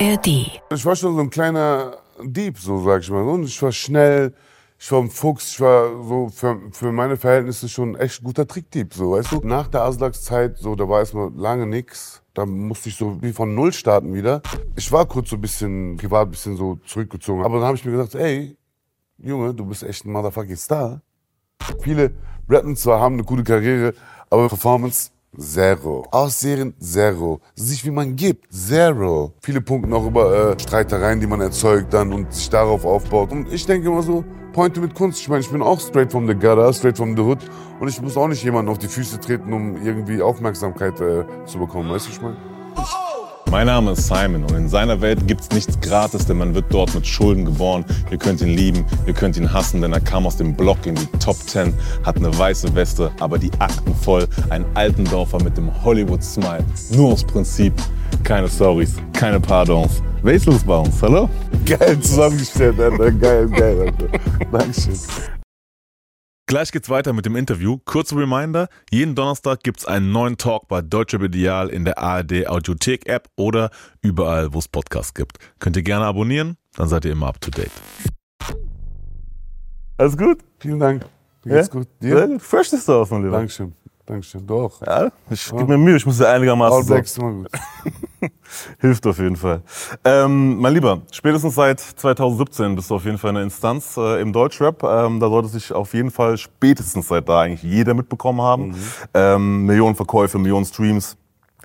ARD. Ich war schon so ein kleiner Dieb, so sag ich mal. Und ich war schnell, ich war ein Fuchs, ich war so für, für meine Verhältnisse schon ein echt guter Trickdieb, so weißt du. Nach der Aslaks-Zeit, so, da war erstmal lange nix. Da musste ich so wie von Null starten wieder. Ich war kurz so ein bisschen, privat ein bisschen so zurückgezogen. Aber dann habe ich mir gedacht, ey, Junge, du bist echt ein motherfucking Star. Viele rappen zwar, haben eine gute Karriere, aber Performance Zero. Aussehen Zero. Sich wie man gibt Zero. Viele Punkte auch über äh, Streitereien, die man erzeugt dann und sich darauf aufbaut. Und ich denke immer so, Pointe mit Kunst. Ich meine, ich bin auch straight from the gutter, straight from the hood. Und ich muss auch nicht jemanden auf die Füße treten, um irgendwie Aufmerksamkeit äh, zu bekommen. Weißt du, ich meine? Mein Name ist Simon und in seiner Welt gibt's nichts gratis, denn man wird dort mit Schulden geboren. Ihr könnt ihn lieben, ihr könnt ihn hassen, denn er kam aus dem Block in die Top 10, hat eine weiße Weste, aber die Akten voll. Ein Altendorfer mit dem Hollywood-Smile. Nur aus Prinzip. Keine Stories, keine Pardons. Wer ist los bei uns? Hallo? Geil zusammengestellt, Alter. Geil, geil, Alter. Dankeschön. Gleich geht's weiter mit dem Interview. Kurzer Reminder, jeden Donnerstag gibt's einen neuen Talk bei Deutsche Ideal in der ARD Audiothek App oder überall, wo es Podcasts gibt. Könnt ihr gerne abonnieren, dann seid ihr immer up to date. Alles gut? Vielen Dank. Mir geht's gut. Sehr Dir? gut. Fresh ist du aus, mein Lieber. Dankeschön. Dankeschön. Doch. Ja, ich gebe mir Mühe, ich muss ja einigermaßen All so. Black ist immer gut. Hilft auf jeden Fall. Ähm, mein Lieber, spätestens seit 2017 bist du auf jeden Fall eine Instanz äh, im Deutschrap. Ähm, da sollte sich auf jeden Fall spätestens seit da eigentlich jeder mitbekommen haben. Ähm, Millionen Verkäufe, Millionen Streams.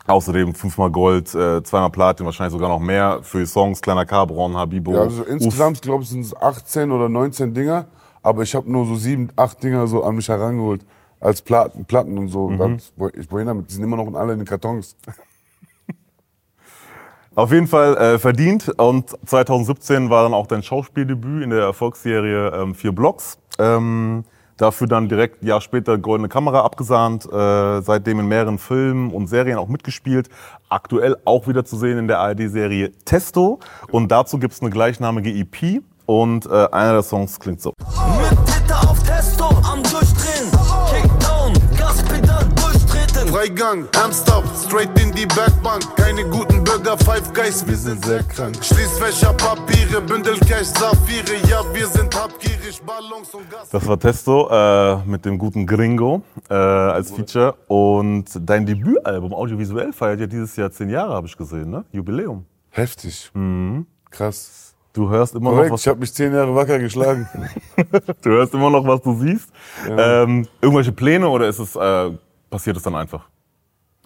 Außerdem fünfmal Gold, äh, zweimal Platin, wahrscheinlich sogar noch mehr für die Songs Kleiner Cabron, Habibo. Ja, also insgesamt, glaube ich, sind es 18 oder 19 Dinger. Aber ich habe nur so sieben, acht Dinger so an mich herangeholt. Als Platten, Platten und so. Das, wo- ich wohin damit? Die sind immer noch alle in den Kartons. Auf jeden Fall äh, verdient und 2017 war dann auch dein Schauspieldebüt in der Erfolgsserie ähm, Vier Blocks. Ähm, dafür dann direkt ein Jahr später Goldene Kamera abgesahnt, äh, seitdem in mehreren Filmen und Serien auch mitgespielt. Aktuell auch wieder zu sehen in der ARD-Serie Testo und dazu gibt's eine gleichnamige EP und äh, einer der Songs klingt so. Freigang, Amstop, straight in die Werkbank. Keine guten Bürger, Five Guys, wir sind sehr krank. Schließfächer, Papiere, Bündel Cash, Saphire. Ja, wir sind habgierig, Ballons und Gas. Das war Testo äh, mit dem guten Gringo äh, als Feature und dein Debütalbum audiovisuell feiert ja dieses Jahr zehn Jahre, habe ich gesehen, ne? Jubiläum. Heftig. Krass. Du hörst immer noch Korrekt, was ich habe mich zehn Jahre wacker geschlagen. Du hörst immer noch, was du siehst. Ähm, irgendwelche Pläne oder ist es, äh, passiert es dann einfach?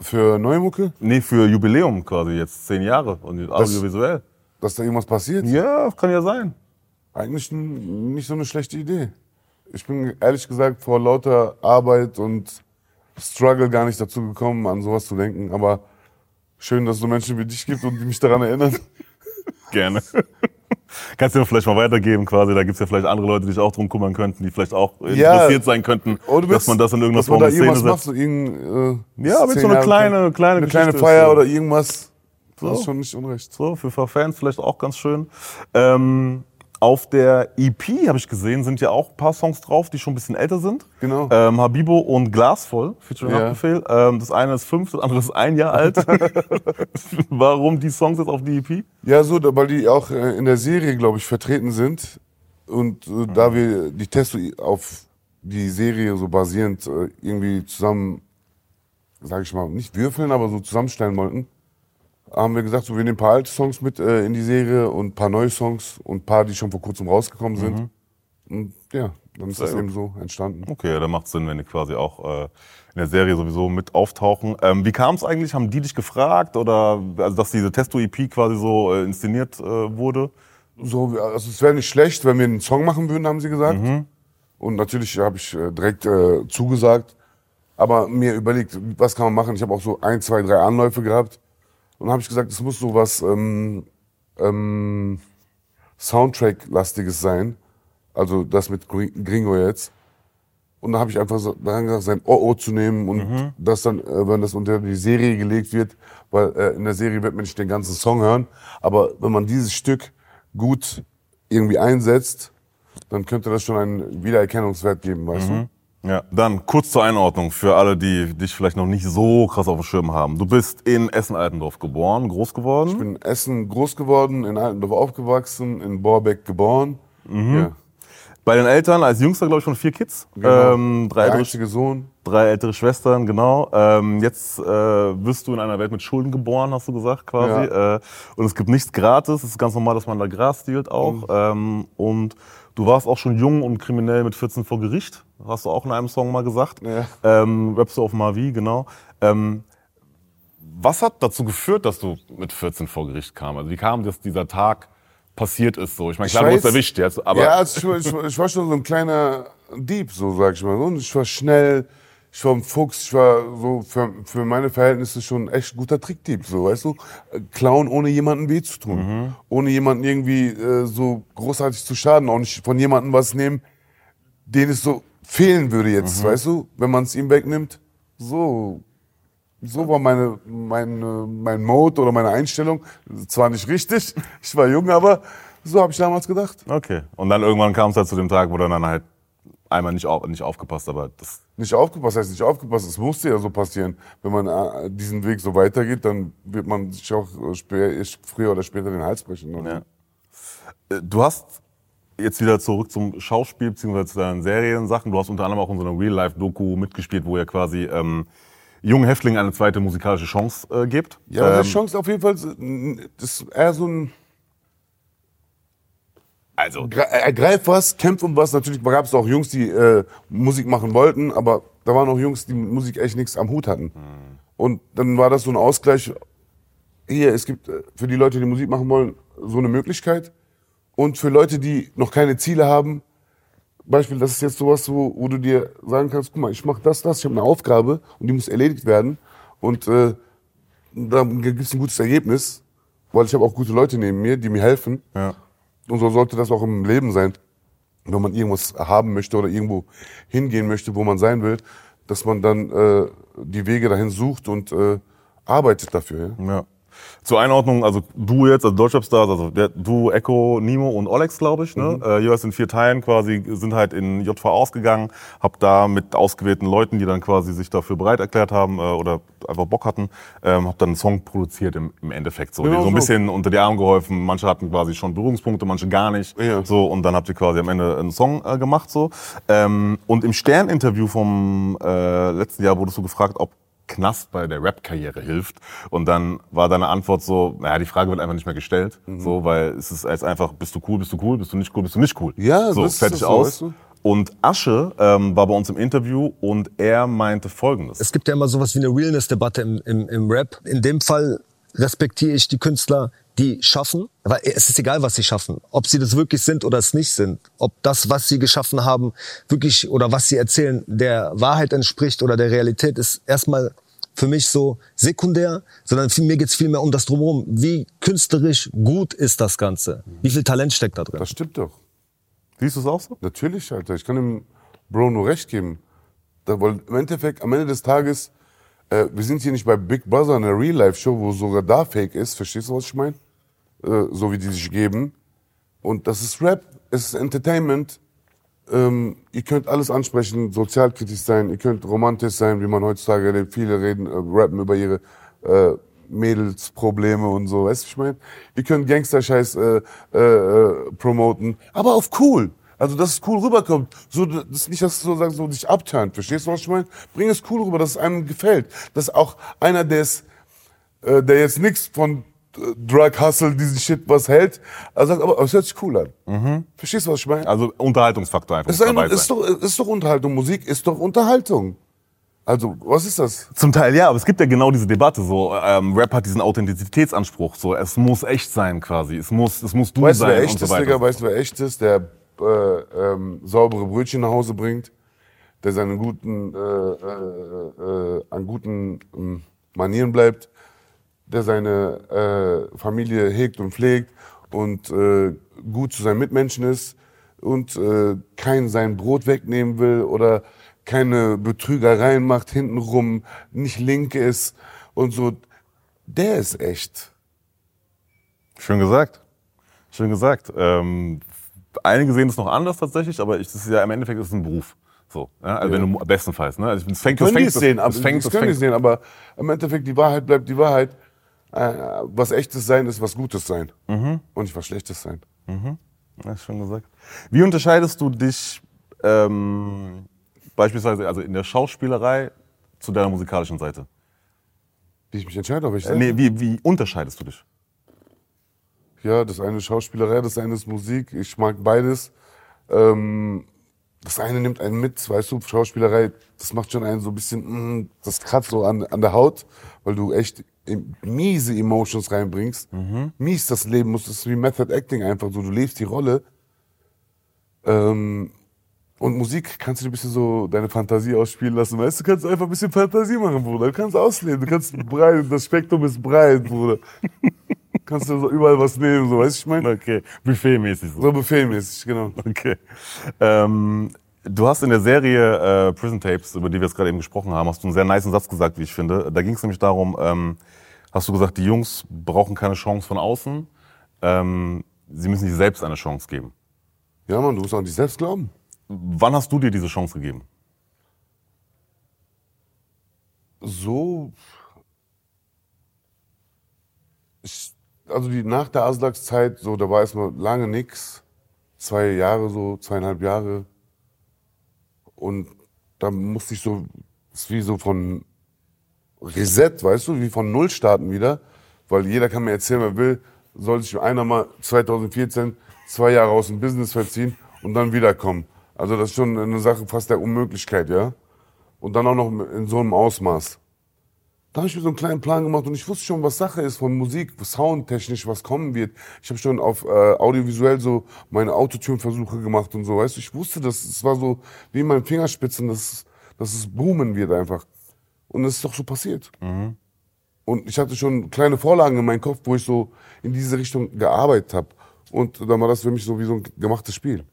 Für neue Mucke, Nee, für Jubiläum quasi jetzt, zehn Jahre und audiovisuell. dass da irgendwas passiert? Ja, kann ja sein. Eigentlich nicht so eine schlechte Idee. Ich bin ehrlich gesagt vor lauter Arbeit und Struggle gar nicht dazu gekommen, an sowas zu denken. Aber schön, dass es so Menschen wie dich gibt und die mich daran erinnern. Gerne. Kannst du mir vielleicht mal weitergeben quasi, da gibt's ja vielleicht andere Leute, die sich auch drum kümmern könnten, die vielleicht auch Ja. interessiert sein könnten, Oder dass man das in irgendeiner Form da Szene setzt. so irgendein, äh, Ja, zehn so eine Jahre kleine, kleine eine kleine Feier oder irgendwas. Das So. ist schon nicht unrecht. So, für Fans vielleicht auch ganz schön. Ähm, auf der EP habe ich gesehen, sind ja auch ein paar Songs drauf, die schon ein bisschen älter sind. Genau. Ähm, Habibo und Glasvoll, featuring Ja. Haftbefehl. Ähm, das eine ist fünf, das andere ist ein Jahr alt. Warum die Songs jetzt auf die EP? Ja, so, weil die auch äh, in der Serie, glaube ich, vertreten sind. Und äh, da wir die Testo auf die Serie so basierend äh, irgendwie zusammen, sage ich mal, nicht würfeln, aber so zusammenstellen wollten, haben wir gesagt, so, wir nehmen ein paar alte Songs mit äh, in die Serie und ein paar neue Songs und ein paar, die schon vor kurzem rausgekommen sind. Und ja, dann ist das eben so entstanden. Okay, ja, dann macht Sinn, wenn die quasi auch äh, in der Serie sowieso mit auftauchen. Ähm, wie kam es eigentlich? Haben die dich gefragt oder also dass diese Testo-EP quasi so äh, inszeniert äh, wurde? So, also es wäre nicht schlecht, wenn wir einen Song machen würden, haben sie gesagt. Und natürlich habe ich äh, direkt äh, zugesagt. Aber mir überlegt, was kann man machen? Ich habe auch so ein, zwei, drei Anläufe gehabt. Und habe ich gesagt, es muss so was ähm, ähm, Soundtrack-lastiges sein. Also das mit Gri- Gringo jetzt. Und dann habe ich einfach so daran gesagt, sein OO zu nehmen und das dann, äh, wenn das unter die Serie gelegt wird, weil äh, in der Serie wird man nicht den ganzen Song hören, aber wenn man dieses Stück gut irgendwie einsetzt, dann könnte das schon einen Wiedererkennungswert geben, weißt du? Ja, dann kurz zur Einordnung für alle, die dich vielleicht noch nicht so krass auf dem Schirm haben. Du bist in Essen-Altendorf geboren, groß geworden. Ich bin in Essen groß geworden, in Altendorf aufgewachsen, in Borbeck geboren. Mhm. Ja, Bei den Eltern als jüngster, glaube ich, von vier Kids. genau. Ähm, drei, Der ältere, Sohn. drei ältere Schwestern, genau. Ähm, jetzt äh, wirst du in einer Welt mit Schulden geboren, hast du gesagt, quasi. Äh, und es gibt nichts gratis. Es ist ganz normal, dass man da Gras stiehlt auch. Mhm. Ähm, und du warst auch schon jung und kriminell mit 14 vor Gericht. Hast du auch in einem Song mal gesagt. Ja. Ähm, Rappst du auf Mavi, genau. Ähm, was hat dazu geführt, dass du mit 14 vor Gericht kam? Also wie kam das, dieser Tag passiert ist so? Ich meine, klar, du wurdest weiß- erwischt jetzt, aber ja, also ich, war- ich, ich war schon so ein kleiner Dieb, so sag ich mal. Und ich war schnell, ich war ein Fuchs, ich war so für, für meine Verhältnisse schon echt guter Trickdieb, so weißt du. Klauen ohne jemandem weh zu tun, Mhm. ohne jemanden irgendwie äh, so großartig zu schaden, auch nicht von jemandem was nehmen, den es so fehlen würde jetzt, Mhm. weißt du, wenn man es ihm wegnimmt. So, so war meine, meine, mein Mode oder meine Einstellung. Zwar nicht richtig, ich war jung, aber so habe ich damals gedacht. Okay. Und dann irgendwann kam es halt zu dem Tag, wo dann halt einmal nicht, auf, nicht aufgepasst, aber das. Nicht aufgepasst, heißt nicht aufgepasst, es musste ja so passieren. Wenn man äh, diesen Weg so weitergeht, dann wird man sich auch äh, früher oder später den Hals brechen. Ja. Äh, Du hast jetzt wieder zurück zum Schauspiel bzw. zu deinen Seriensachen. Du hast unter anderem auch in so einer Real-Life-Doku mitgespielt, wo ihr quasi ähm, jungen Häftlingen eine zweite musikalische Chance äh, gebt. Ja, ähm, die Chance auf jeden Fall, das ist eher so ein also Gre- ergreif was, kämpf um was. Natürlich gab es auch Jungs, die äh, Musik machen wollten, aber da waren auch Jungs, die mit Musik echt nichts am Hut hatten. Und dann war das so ein Ausgleich. Hier, es gibt äh, für die Leute, die Musik machen wollen, so eine Möglichkeit. Und für Leute, die noch keine Ziele haben, Beispiel, das ist jetzt sowas, wo, wo du dir sagen kannst, guck mal, ich mache das, das, ich habe eine Aufgabe und die muss erledigt werden. Und äh, da gibt es ein gutes Ergebnis, weil ich habe auch gute Leute neben mir, die mir helfen. Ja. Und so sollte das auch im Leben sein. Wenn man irgendwas haben möchte oder irgendwo hingehen möchte, wo man sein will, dass man dann äh, die Wege dahin sucht und äh, arbeitet dafür. Ja? Ja. Zur Einordnung, also du jetzt, also Deutschrap-Stars, also der, du, Echo, Nimo und Olex, glaube ich, ne? Äh, jeweils in vier Teilen quasi, sind halt in JV ausgegangen, hab da mit ausgewählten Leuten, die dann quasi sich dafür bereit erklärt haben äh, oder einfach Bock hatten, ähm, hab dann einen Song produziert im, im Endeffekt. So, denen so ein so. bisschen unter die Arme geholfen, manche hatten quasi schon Berührungspunkte, manche gar nicht. Ja. So, und dann habt ihr quasi am Ende einen Song äh, gemacht. so. Ähm, und im Stern-Interview vom äh, letzten Jahr wurdest du gefragt, ob Knast bei der Rap-Karriere hilft. Und dann war deine Antwort so, naja, die Frage wird einfach nicht mehr gestellt. Mhm. So, weil es ist jetzt einfach, bist du cool, bist du cool, bist du nicht cool, bist du nicht cool. Ja, so, das ist fertig das so, aus. weißt du? Und Asche ähm, war bei uns im Interview und er meinte folgendes. Es gibt ja immer sowas wie eine Realness-Debatte im, im, im Rap. In dem Fall respektiere ich die Künstler, die schaffen. Aber es ist egal, was sie schaffen. Ob sie das wirklich sind oder es nicht sind. Ob das, was sie geschaffen haben, wirklich oder was sie erzählen, der Wahrheit entspricht oder der Realität, ist erstmal für mich so sekundär, sondern viel, mir geht's viel mehr um das Drumherum. Wie künstlerisch gut ist das Ganze? Wie viel Talent steckt da drin? Das stimmt doch. Siehst du es auch so? Natürlich, Alter. Ich kann dem Bro nur recht geben. Da, weil im Endeffekt, am Ende des Tages, äh, wir sind hier nicht bei Big Brother, einer Real-Life-Show, wo sogar da Fake ist. Verstehst du, was ich meine? Äh, so wie die sich geben. Und das ist Rap, es ist Entertainment. Ähm, ihr könnt alles ansprechen, sozialkritisch sein, ihr könnt romantisch sein, wie man heutzutage erlebt. Viele reden, äh, rappen über ihre äh, Mädelsprobleme und so, weißt du, ich meine? Ihr könnt Gangster-Scheiß äh, äh, äh, promoten, aber auf cool. Also, dass es cool rüberkommt. So, das ist nicht, dass es so, so dich abturnt. Verstehst du, was ich meine? Bring es cool rüber, dass es einem gefällt. Dass auch einer, der es äh, der jetzt nichts von Drug Hustle, diesen Shit was hält, er sagt, aber es hört sich cool an. Verstehst du, was ich meine? Also Unterhaltungsfaktor einfach. Ist, ein, dabei ist, doch, ist doch Unterhaltung. Musik ist doch Unterhaltung. Also, was ist das? Zum Teil ja, aber es gibt ja genau diese Debatte. So, ähm, Rap hat diesen Authentizitätsanspruch. So, es muss echt sein quasi. Es muss, es muss du Weißt du, sein wer und echt so ist. Digga? Weißt du, wer echt ist? Der äh, ähm, saubere Brötchen nach Hause bringt, der seine guten, äh, äh, äh, an guten ähm, Manieren bleibt, der seine äh, Familie hegt und pflegt und äh, gut zu seinen Mitmenschen ist und äh, kein sein Brot wegnehmen will oder keine Betrügereien macht hintenrum, nicht link ist und so. Der ist echt. Schön gesagt. Schön gesagt. Ähm, einige sehen es noch anders tatsächlich, aber ich, das ist ja im Endeffekt ist es ein Beruf. So, ja? Also wenn du bestenfalls, ne? Also es fängt, das fängt, es sehen, aber das fängt, das das können fängt, sehen, aber im Endeffekt die Wahrheit bleibt die Wahrheit. Äh, was echtes sein ist was Gutes sein Mhm. und nicht was Schlechtes sein. Ja, schon gesagt. Wie unterscheidest du dich ähm, beispielsweise also in der Schauspielerei zu deiner musikalischen Seite? Wie ich mich entscheide, ob ich Äh, nee, wie, wie unterscheidest du dich? Ja, das eine ist Schauspielerei, das eine ist Musik. Ich mag beides. Ähm, das eine nimmt einen mit, weißt du, Schauspielerei, das macht schon einen so ein bisschen, mm, das kratzt so an, an der Haut, weil du echt miese Emotions reinbringst. Mies das Leben muss, das ist wie Method Acting einfach so, du lebst die Rolle. Ähm, und Musik kannst du ein bisschen so deine Fantasie ausspielen lassen, weißt du, kannst einfach ein bisschen Fantasie machen, Bruder. Du kannst ausleben, du kannst breit, das Spektrum ist breit, Bruder. kannst du so überall was nehmen, so, weißt du, ich meine? Okay, buffetmäßig so. So befehlmäßig, genau. Okay. Ähm, du hast in der Serie äh, Prison Tapes, über die wir jetzt gerade eben gesprochen haben, hast du einen sehr niceen Satz gesagt, wie ich finde. Da ging es nämlich darum, ähm, hast du gesagt, die Jungs brauchen keine Chance von außen, ähm, sie müssen sich selbst eine Chance geben. Ja, Mann, du musst an dich selbst glauben. Wann hast du dir diese Chance gegeben? So. Ich, also die, nach der Aslaks-Zeit, so, da war erstmal lange nix. Zwei Jahre so, zweieinhalb Jahre. Und da musste ich so, ist wie so von Reset, weißt du, wie von Null starten wieder. Weil jeder kann mir erzählen, wer will, soll sich einer mal 2014 zwei Jahre aus dem Business verziehen und dann wiederkommen. Also das ist schon eine Sache fast der Unmöglichkeit, ja. Und dann auch noch in so einem Ausmaß. Da habe ich mir so einen kleinen Plan gemacht und ich wusste schon, was Sache ist von Musik, soundtechnisch, was kommen wird. Ich habe schon auf äh, audiovisuell so meine Autotune-Versuche gemacht und so, weißt du. Ich wusste, dass es war so wie in meinen Fingerspitzen, dass, dass es boomen wird einfach. Und es ist doch so passiert. Und ich hatte schon kleine Vorlagen in meinem Kopf, wo ich so in diese Richtung gearbeitet habe. Und dann war das für mich so wie so ein gemachtes Spiel.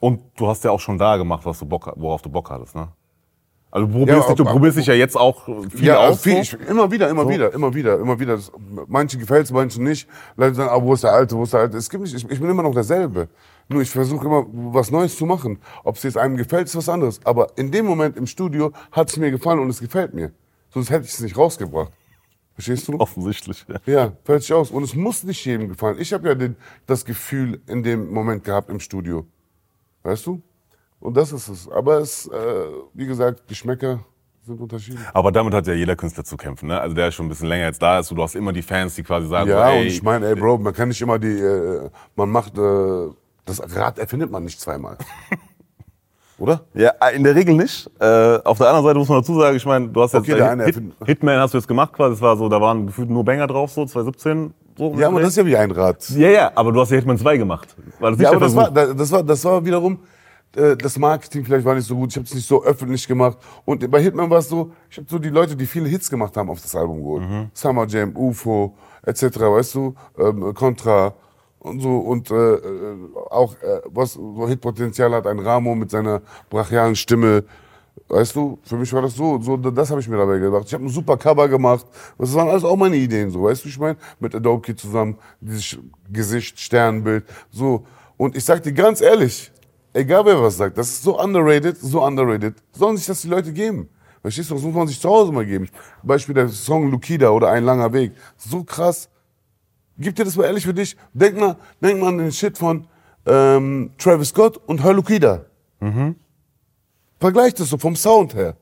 Und du hast ja auch schon da gemacht, was du Bock, worauf du Bock hattest, ne? Also du probierst, Ja, dich, du probierst dich ja jetzt auch viel ja, aus. viel, so. ich, immer wieder, immer wieder, immer wieder, immer wieder. Das, manche gefällt's, manche nicht. Leute sagen, ah, wo ist der Alte, wo ist der Alte? Es gibt nicht, ich, ich bin immer noch derselbe. Nur ich versuche immer was Neues zu machen. Ob es jetzt einem gefällt, ist was anderes. Aber in dem Moment im Studio hat es mir gefallen und es gefällt mir. Sonst hätte ich es nicht rausgebracht. Verstehst du? Offensichtlich. Ja. Ja, fertig aus. Und es muss nicht jedem gefallen. Ich habe ja den, das Gefühl in dem Moment gehabt im Studio. Weißt du? Und das ist es. Aber es, äh, wie gesagt, Geschmäcker sind unterschiedlich. Aber damit hat ja jeder Künstler zu kämpfen, ne? Also der schon ein bisschen länger jetzt da ist. Und du hast immer die Fans, die quasi sagen, Ja, so, ey, und ich meine, ey, Bro, man kann nicht immer die, äh, man macht, äh, das Rad erfindet man nicht zweimal. Oder? Ja, in der Regel nicht. Äh, auf der anderen Seite muss man dazu sagen, ich meine, du hast jetzt Okay, der eine Hit, erfindet- Hitman hast du jetzt gemacht quasi, es war so, da waren gefühlt nur Banger drauf, so 2017. So Ja, aber das ist ja wie ein Rad. ja, ja, aber du hast ja Hitman 2 gemacht. War das nicht Ja, aber das war, das war, das war wiederum, äh, das Marketing vielleicht war nicht so gut. Ich habe es nicht so öffentlich gemacht. Und bei Hitman war es so, ich habe so die Leute, die viele Hits gemacht haben, auf das Album geholt. Summer Jam, UFO, etc., weißt du, ähm, Contra und so. Und äh, äh, auch, äh, was so Hitpotenzial hat, ein Ramo mit seiner brachialen Stimme. Weißt du, für mich war das so, so das habe ich mir dabei gedacht. Ich habe ein super Cover gemacht. Das waren alles auch meine Ideen, so, weißt du, ich meine, mit Adobe zusammen, dieses Gesicht, Sternbild, so. Und ich sag dir ganz ehrlich, egal wer was sagt, das ist so underrated, so underrated, sollen sich das die Leute geben. Verstehst du, das muss man sich zu Hause mal geben. Beispiel der Song Lukida oder Ein langer Weg. So krass. Gib dir das mal ehrlich für dich. Denk mal, denk mal an den Shit von ähm, Travis Scott und Hör Lukida. Vergleich das so vom Sound her.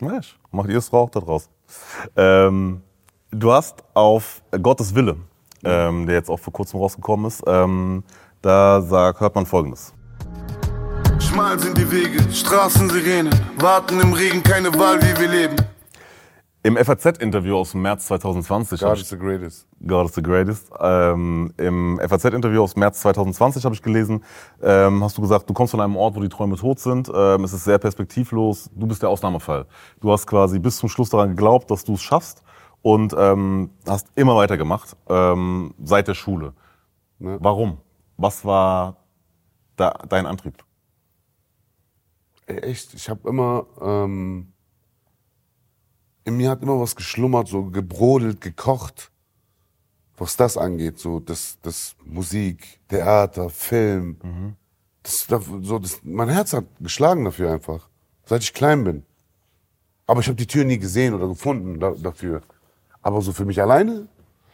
Mensch, macht ihr es auch da draus. Ähm, du hast auf Gottes Wille, ähm, der jetzt auch vor kurzem rausgekommen ist, ähm, da sagt, hört man folgendes. Schmal sind die Wege, Straßensirenen, warten im Regen, keine Wahl, wie wir leben. Im FAZ-Interview aus dem März 2020, hab God is the greatest. God is the greatest. Ähm, Im FAZ-Interview aus März 2020 habe ich gelesen, ähm, hast du gesagt, du kommst von einem Ort, wo die Träume tot sind. Ähm, es ist sehr perspektivlos. Du bist der Ausnahmefall. Du hast quasi bis zum Schluss daran geglaubt, dass du es schaffst und ähm, hast immer weitergemacht ähm, seit der Schule. Ne? Warum? Was war da dein Antrieb? Echt, ich habe immer, ähm, in mir hat immer was geschlummert, so gebrodelt, gekocht. was das angeht, so das, das Musik, Theater, Film. Das, das, so, das, mein Herz hat geschlagen dafür einfach, seit ich klein bin. Aber ich habe die Tür nie gesehen oder gefunden da, dafür. Aber so für mich alleine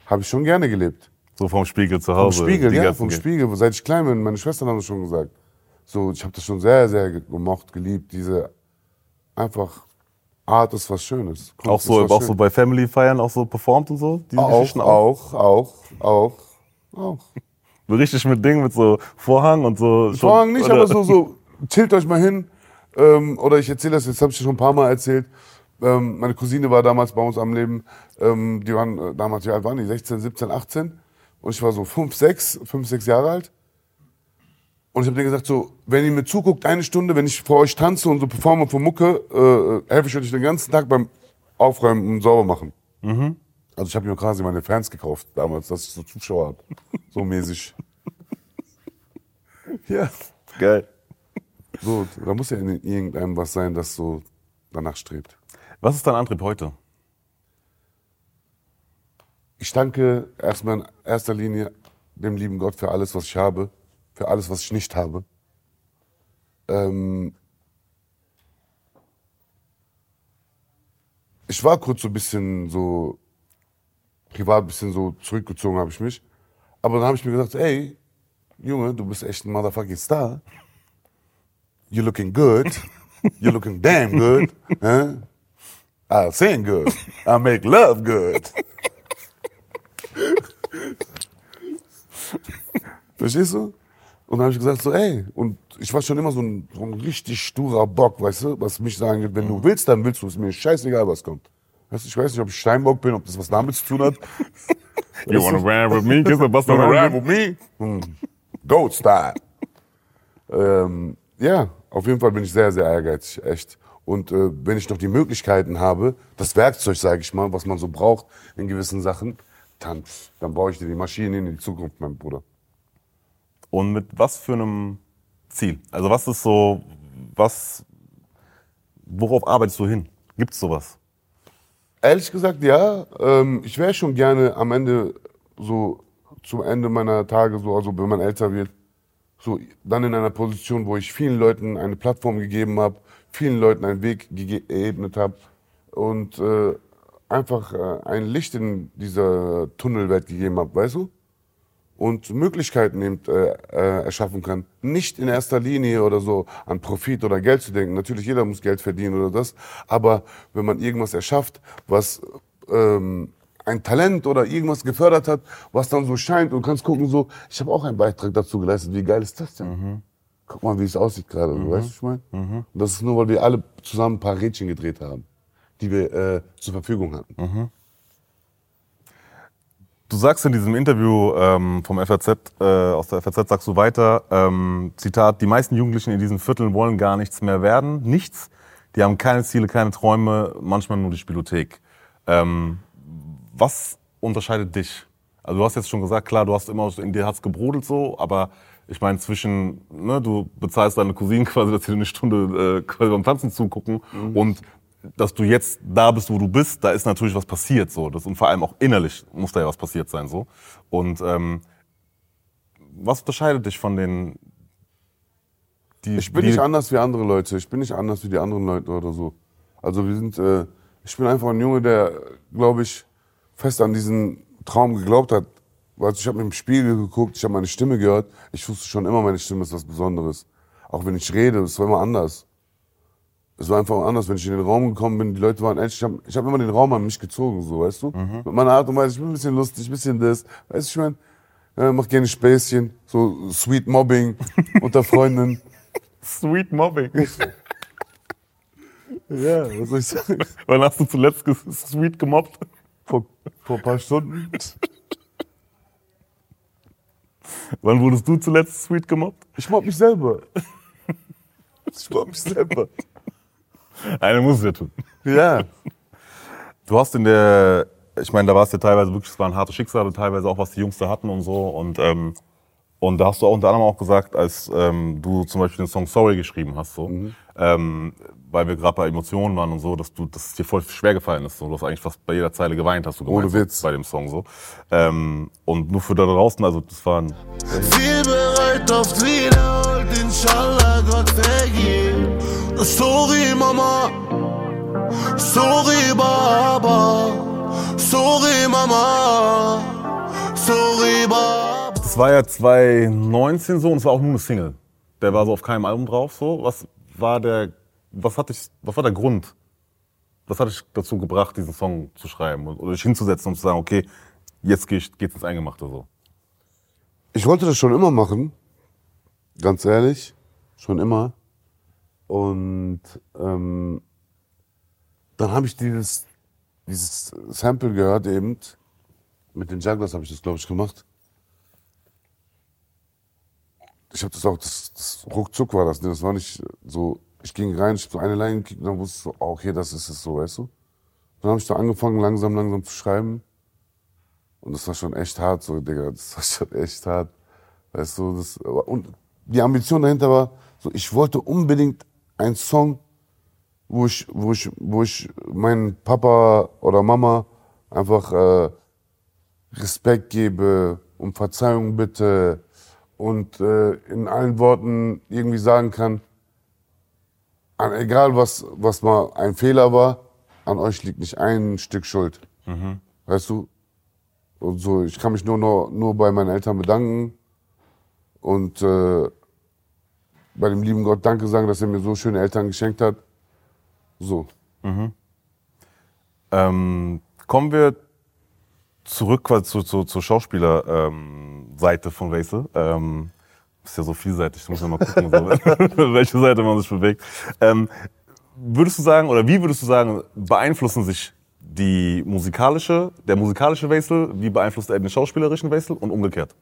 habe ich schon gerne gelebt. So vom Spiegel zu Vom Hause. Spiegel, die ja, vom Ge- Spiegel. Seit ich klein bin, meine Schwestern haben das schon gesagt. So, ich habe das schon sehr, sehr gemocht, geliebt. Diese einfach Art ist was Schönes. Kunst Auch so, auch so Schönes. bei Family Feiern auch so performt und so? Diese auch, Geschichten auch, auch, auch, auch. So richtig mit Ding, mit so Vorhang und so. Vorhang nicht, oder- aber so, so, chillt euch mal hin. Ähm, oder ich erzähle das, jetzt habe ich schon ein paar Mal erzählt. Ähm, meine Cousine war damals bei uns am Leben. Ähm, die waren äh, damals, wie alt waren die? 16, 17, 18. Und ich war so 5, 6, 5, 6 Jahre alt. Und ich habe denen gesagt, so, wenn ihr mir zuguckt, eine Stunde, wenn ich vor euch tanze und so performe für Mucke, äh, helfe ich euch den ganzen Tag beim Aufräumen und sauber machen. Also ich habe mir quasi meine Fans gekauft damals, dass ich so Zuschauer habe. So mäßig. ja. Geil. So, da muss ja in irgendeinem was sein, das so danach strebt. Was ist dein Antrieb heute? Ich danke erstmal in erster Linie dem lieben Gott für alles, was ich habe, für alles, was ich nicht habe. Ähm ich war kurz so ein bisschen so, privat ein bisschen so zurückgezogen habe ich mich. Aber dann habe ich mir gesagt, ey, Junge, du bist echt ein motherfucking Star. You're looking good. You're looking damn good. I'll sing good. I'll make love good. Verstehst du? Und dann habe ich gesagt so, ey, und ich war schon immer so ein, so ein richtig sturer Bock, weißt du, was mich sagen wird, wenn du willst, dann willst du es mir, scheißegal, was kommt. Weißt du, ich weiß nicht, ob ich Steinbock bin, ob das was damit zu tun hat. You wanna rap with me? Kiss the bus Wanna ride with me? Hm. Goat Style. ähm, ja, auf jeden Fall bin ich sehr, sehr ehrgeizig, echt. Und äh, wenn ich noch die Möglichkeiten habe, das Werkzeug, sage ich mal, was man so braucht in gewissen Sachen, dann, dann baue ich dir die Maschine in die Zukunft, mein Bruder. Und mit was für einem Ziel? Also was ist so, was, worauf arbeitest du hin? Gibt's sowas? Ehrlich gesagt, ja. Ähm, ich wäre schon gerne am Ende, so zum Ende meiner Tage, so, also wenn man älter wird, so dann in einer Position, wo ich vielen Leuten eine Plattform gegeben habe, vielen Leuten einen Weg geebnet habe und äh, einfach äh, ein Licht in dieser Tunnelwelt gegeben habe, weißt du? Und Möglichkeiten eben, äh, äh, erschaffen kann. Nicht in erster Linie oder so an Profit oder Geld zu denken. Natürlich, jeder muss Geld verdienen oder das. Aber wenn man irgendwas erschafft, was ähm, ein Talent oder irgendwas gefördert hat, was dann so scheint und kannst gucken so, ich habe auch einen Beitrag dazu geleistet. Wie geil ist das denn? Guck mal, wie es aussieht gerade. so, Weißt du, was ich meine? Und das ist nur, weil wir alle zusammen ein paar Rädchen gedreht haben, die wir äh, zur Verfügung hatten. Du sagst in diesem Interview ähm, vom FAZ, äh, aus der FAZ sagst du weiter, ähm, Zitat, die meisten Jugendlichen in diesen Vierteln wollen gar nichts mehr werden, nichts. Die haben keine Ziele, keine Träume, manchmal nur die Spielothek. Ähm, was unterscheidet dich? Also du hast jetzt schon gesagt, klar, du hast immer, in dir hat's gebrodelt so, aber ich meine zwischen, ne, du bezahlst deine Cousinen quasi, dass sie eine Stunde äh, quasi beim Tanzen zugucken und dass du jetzt da bist, wo du bist, da ist natürlich was passiert so. Das, und vor allem auch innerlich muss da ja was passiert sein so. Und ähm, was unterscheidet dich von den die, Ich bin die, nicht anders wie andere Leute. Ich bin nicht anders wie die anderen Leute oder so. Also wir sind, äh, ich bin einfach ein Junge, der, glaube ich, fest an diesen Traum geglaubt hat. Weil ich habe im Spiegel geguckt, ich habe meine Stimme gehört. Ich wusste schon immer, meine Stimme ist was Besonderes. Auch wenn ich rede, es war immer anders. Es war einfach anders, wenn ich in den Raum gekommen bin, die Leute waren echt, ich habe ich hab immer den Raum an mich gezogen, so, weißt du? Mit meiner Art und Weise, ich bin ein bisschen lustig, ein bisschen das, weißt du, ich mein, ja, mach gerne Späßchen, so Sweet Mobbing unter Freunden. Sweet Mobbing. Ja, was soll ich sagen? Wann hast du zuletzt sweet gemobbt? Vor, vor ein paar Stunden. Wann wurdest du zuletzt sweet gemobbt? Ich mobb mich selber. Ich mobb mich selber. Eine muss ja tun. Ja. Du hast in der, ich meine, da war es ja teilweise wirklich, es waren harte Schicksale, teilweise auch, was die Jungs da hatten und so. Und ähm, Und da hast du auch unter anderem auch gesagt, als ähm, du zum Beispiel den Song Sorry geschrieben hast, so, Mhm. ähm, weil wir gerade bei Emotionen waren und so, dass du, dass es dir voll schwer gefallen ist. So. Du hast eigentlich fast bei jeder Zeile geweint, hast du gemeint, Ohne Witz. So, bei dem Song so. Ähm, und nur für da draußen, also das waren Viel bereit oft wiederholt, inshallah Gott vergib. Sorry Mama, sorry Baba, sorry Mama, sorry Baba. Das war ja 2019 so und es war auch nur eine Single. Der war so auf keinem Album drauf. So. Was war der, was hat dich, was war der Grund? Was hat dich dazu gebracht, diesen Song zu schreiben und- oder dich hinzusetzen und zu sagen, okay, jetzt geh ich, geht's ins Eingemachte so. Ich wollte das schon immer machen, ganz ehrlich, schon immer. Und ähm, dann habe ich dieses, dieses Sample gehört eben. Mit den Jugglers habe ich das, glaube ich, gemacht. Ich habe das auch, das, das ruckzuck war das, ne? das war nicht so, ich ging rein, ich habe so eine Line gekickt und dann wusste ich so, ah, okay, das ist es so, weißt du. Dann habe ich da angefangen, langsam, langsam zu schreiben. Und das war schon echt hart, so, Digga, das war schon echt hart. Weißt du, das, und die Ambition dahinter war, so, ich wollte unbedingt einen Song, wo ich, wo ich, wo ich meinen Papa oder Mama einfach äh, Respekt gebe und Verzeihung bitte und äh, in allen Worten irgendwie sagen kann, an, egal was, was mal ein Fehler war, an euch liegt nicht ein Stück Schuld. Weißt du? Und so, ich kann mich nur, nur, nur bei meinen Eltern bedanken und äh, bei dem lieben Gott Danke sagen, dass er mir so schöne Eltern geschenkt hat. So. Ähm, kommen wir zurück quasi zu, zu, zur Schauspielerseite ähm, von Wesel. Ähm, ist ja so vielseitig, da muss man mal gucken, so, welche Seite man sich bewegt. Ähm, würdest du sagen, oder wie würdest du sagen, beeinflussen sich die musikalische, der musikalische Wesel, wie beeinflusst er den schauspielerischen Wesel und umgekehrt?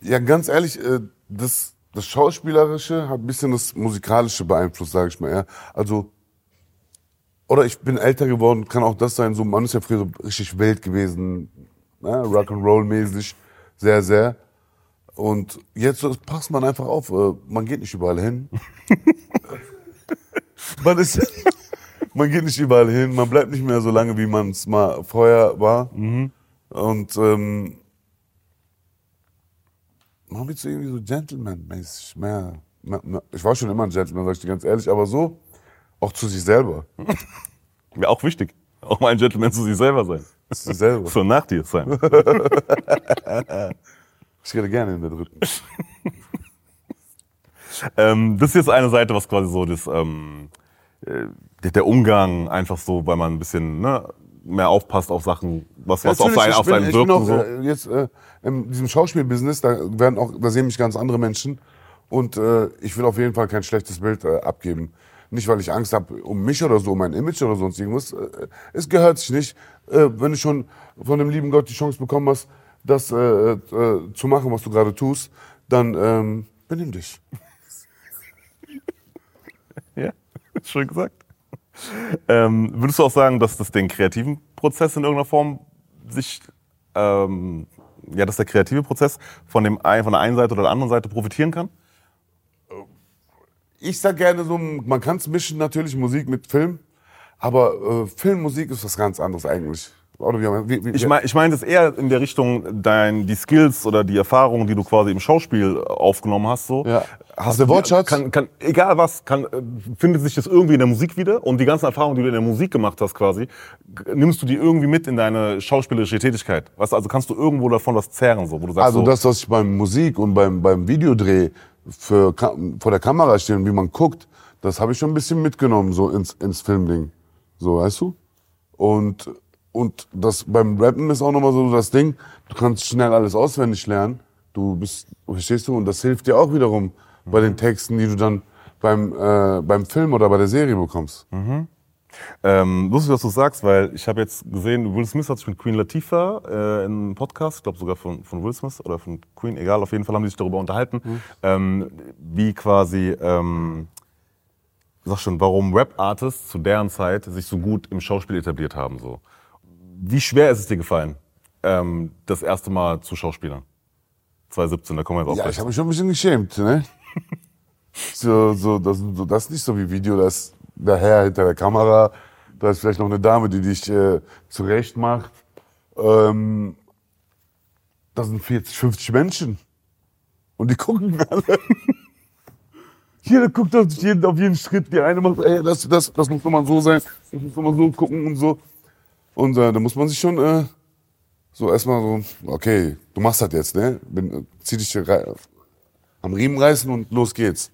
Ja, ganz ehrlich, äh, das, das Schauspielerische hat ein bisschen das Musikalische beeinflusst, sage ich mal. Ja. Also, oder ich bin älter geworden, kann auch das sein. So, man ist ja früher so richtig wild gewesen, ne? Rock'n'Roll-mäßig, sehr, sehr. Und jetzt passt man einfach auf, äh, man geht nicht überall hin. man ist, man geht nicht überall hin, man bleibt nicht mehr so lange, wie man es mal vorher war. Und ähm, man wird so irgendwie so Gentleman-mäßig mehr. Ich war schon immer ein Gentleman, sag ich dir ganz ehrlich, aber so auch zu sich selber. Wäre auch wichtig. Auch mal ein Gentleman zu sich selber sein. Zu sich selber. So nach dir sein. Ich rede gerne in der dritten. Ähm, das ist jetzt eine Seite, was quasi so das, ähm, äh, der- der Umgang einfach so, weil man ein bisschen ne, mehr aufpasst auf Sachen, was, was auf, Natürlich, sein, ich auf bin- seinen ich bin Wirken auch, so. äh, jetzt äh, in diesem Schauspielbusiness, da werden auch, da sehen mich ganz andere Menschen und äh, ich will auf jeden Fall kein schlechtes Bild äh, abgeben. Nicht, weil ich Angst habe um mich oder so, um mein Image oder sonst irgendwas. Äh, es gehört sich nicht. Äh, wenn du schon von dem lieben Gott die Chance bekommen hast, das äh, äh, zu machen, was du gerade tust, dann ähm, benimm dich. Ja, schön gesagt. Ähm, würdest du auch sagen, dass das den kreativen Prozess in irgendeiner Form sich, ähm, ja, dass der kreative Prozess von, dem von der einen Seite oder der anderen Seite profitieren kann? Ich sag gerne so, man kann es mischen natürlich Musik mit Film, aber äh, Filmmusik ist was ganz anderes eigentlich. Oder wie, wie, wie, Ich meine ich mein das eher in der Richtung, dein, die Skills oder die Erfahrungen, die du quasi im Schauspiel aufgenommen hast. So. Ja. Hast Der du- Wortschatz? Kann, kann, egal was, kann, äh, findet sich das irgendwie in der Musik wieder? Und die ganzen Erfahrungen, die du in der Musik gemacht hast quasi, nimmst du die irgendwie mit in deine schauspielerische Tätigkeit? Weißt also kannst du irgendwo davon was zehren, so, wo du sagst, Also so, das, was ich beim Musik und beim, beim Videodreh für, vor der Kamera stehe und wie man guckt, das habe ich schon ein bisschen mitgenommen, so ins, ins Filmding. So, weißt du? Und, und das beim Rappen ist auch nochmal so das Ding, du kannst schnell alles auswendig lernen. Du bist, verstehst du? Und das hilft dir auch wiederum bei den Texten, die du dann beim, äh, beim Film oder bei der Serie bekommst. Ähm, lustig, dass du sagst, weil ich habe jetzt gesehen, Will Smith hat sich mit Queen Latifah äh, in einem Podcast, ich glaube sogar von, von Will Smith oder von Queen, egal, auf jeden Fall haben die sich darüber unterhalten, ähm, wie quasi, ähm, sag schon, warum Rap-Artists zu deren Zeit sich so gut im Schauspiel etabliert haben. So. Wie schwer ist es dir gefallen, ähm, das erste Mal zu Schauspielern? 2017, da kommen wir jetzt auch Ja, gleich ich habe mich schon ein bisschen geschämt, ne? so, so, das, so, das ist nicht so wie Video, das der Herr hinter der Kamera, da ist vielleicht noch eine Dame, die dich äh, zurecht macht. Ähm, das sind 40, 50 Menschen. Und die gucken alle. Jeder guckt auf jeden, auf jeden Schritt. Die eine macht, ey, das, das, das muss nochmal so sein, das muss nochmal so gucken und so. Und äh, da muss man sich schon äh, so erstmal so, okay, du machst das jetzt, ne? Bin, äh, zieh dich am Riemen reißen und los geht's.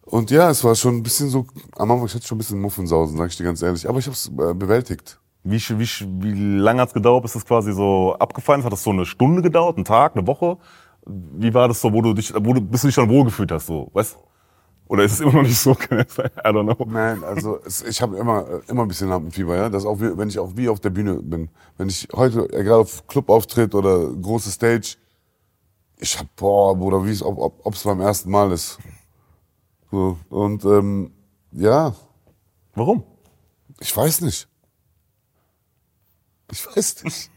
Und ja, es war schon ein bisschen so, am Anfang, ich hatte schon ein bisschen Muffensausen, sag ich dir ganz ehrlich. Aber ich hab's äh, bewältigt. Wie, wie, wie lange hat's gedauert, bis es quasi so abgefallen ist? Hat das so eine Stunde gedauert, einen Tag, eine Woche? Wie war das so, wo du dich, wo du, bis du dich dann wohlgefühlt hast, so, weißt? Oder ist es immer noch nicht so? Kann es sein? I don't know. Nein, also es, ich habe immer, immer ein bisschen Lampenfieber, ja. Das ist auch wie, wenn ich auch wie auf der Bühne bin. Wenn ich heute, egal auf Clubauftritt oder große Stage, ich hab, boah, Bruder, wie es, ob, ob, ob's beim ersten Mal ist. So, und ähm, ja, Warum? ich weiß nicht. Ich weiß nicht.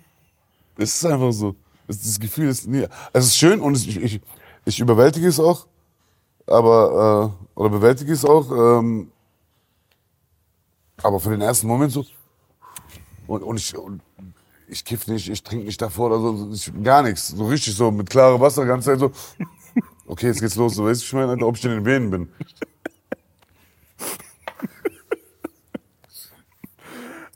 Es ist einfach so. Es, das Gefühl ist nie. Es ist schön und es, ich, ich, ich überwältige es auch. Aber, äh, oder bewältige es auch. Ähm, aber für den ersten Moment so. Und, und ich, und ich kiff nicht, ich trinke nicht davor oder so. Ich, gar nichts. So richtig so mit klarem Wasser, ganze Zeit so. Okay, jetzt geht's los. So, weißt du, ich meine, ob ich in den Venen bin.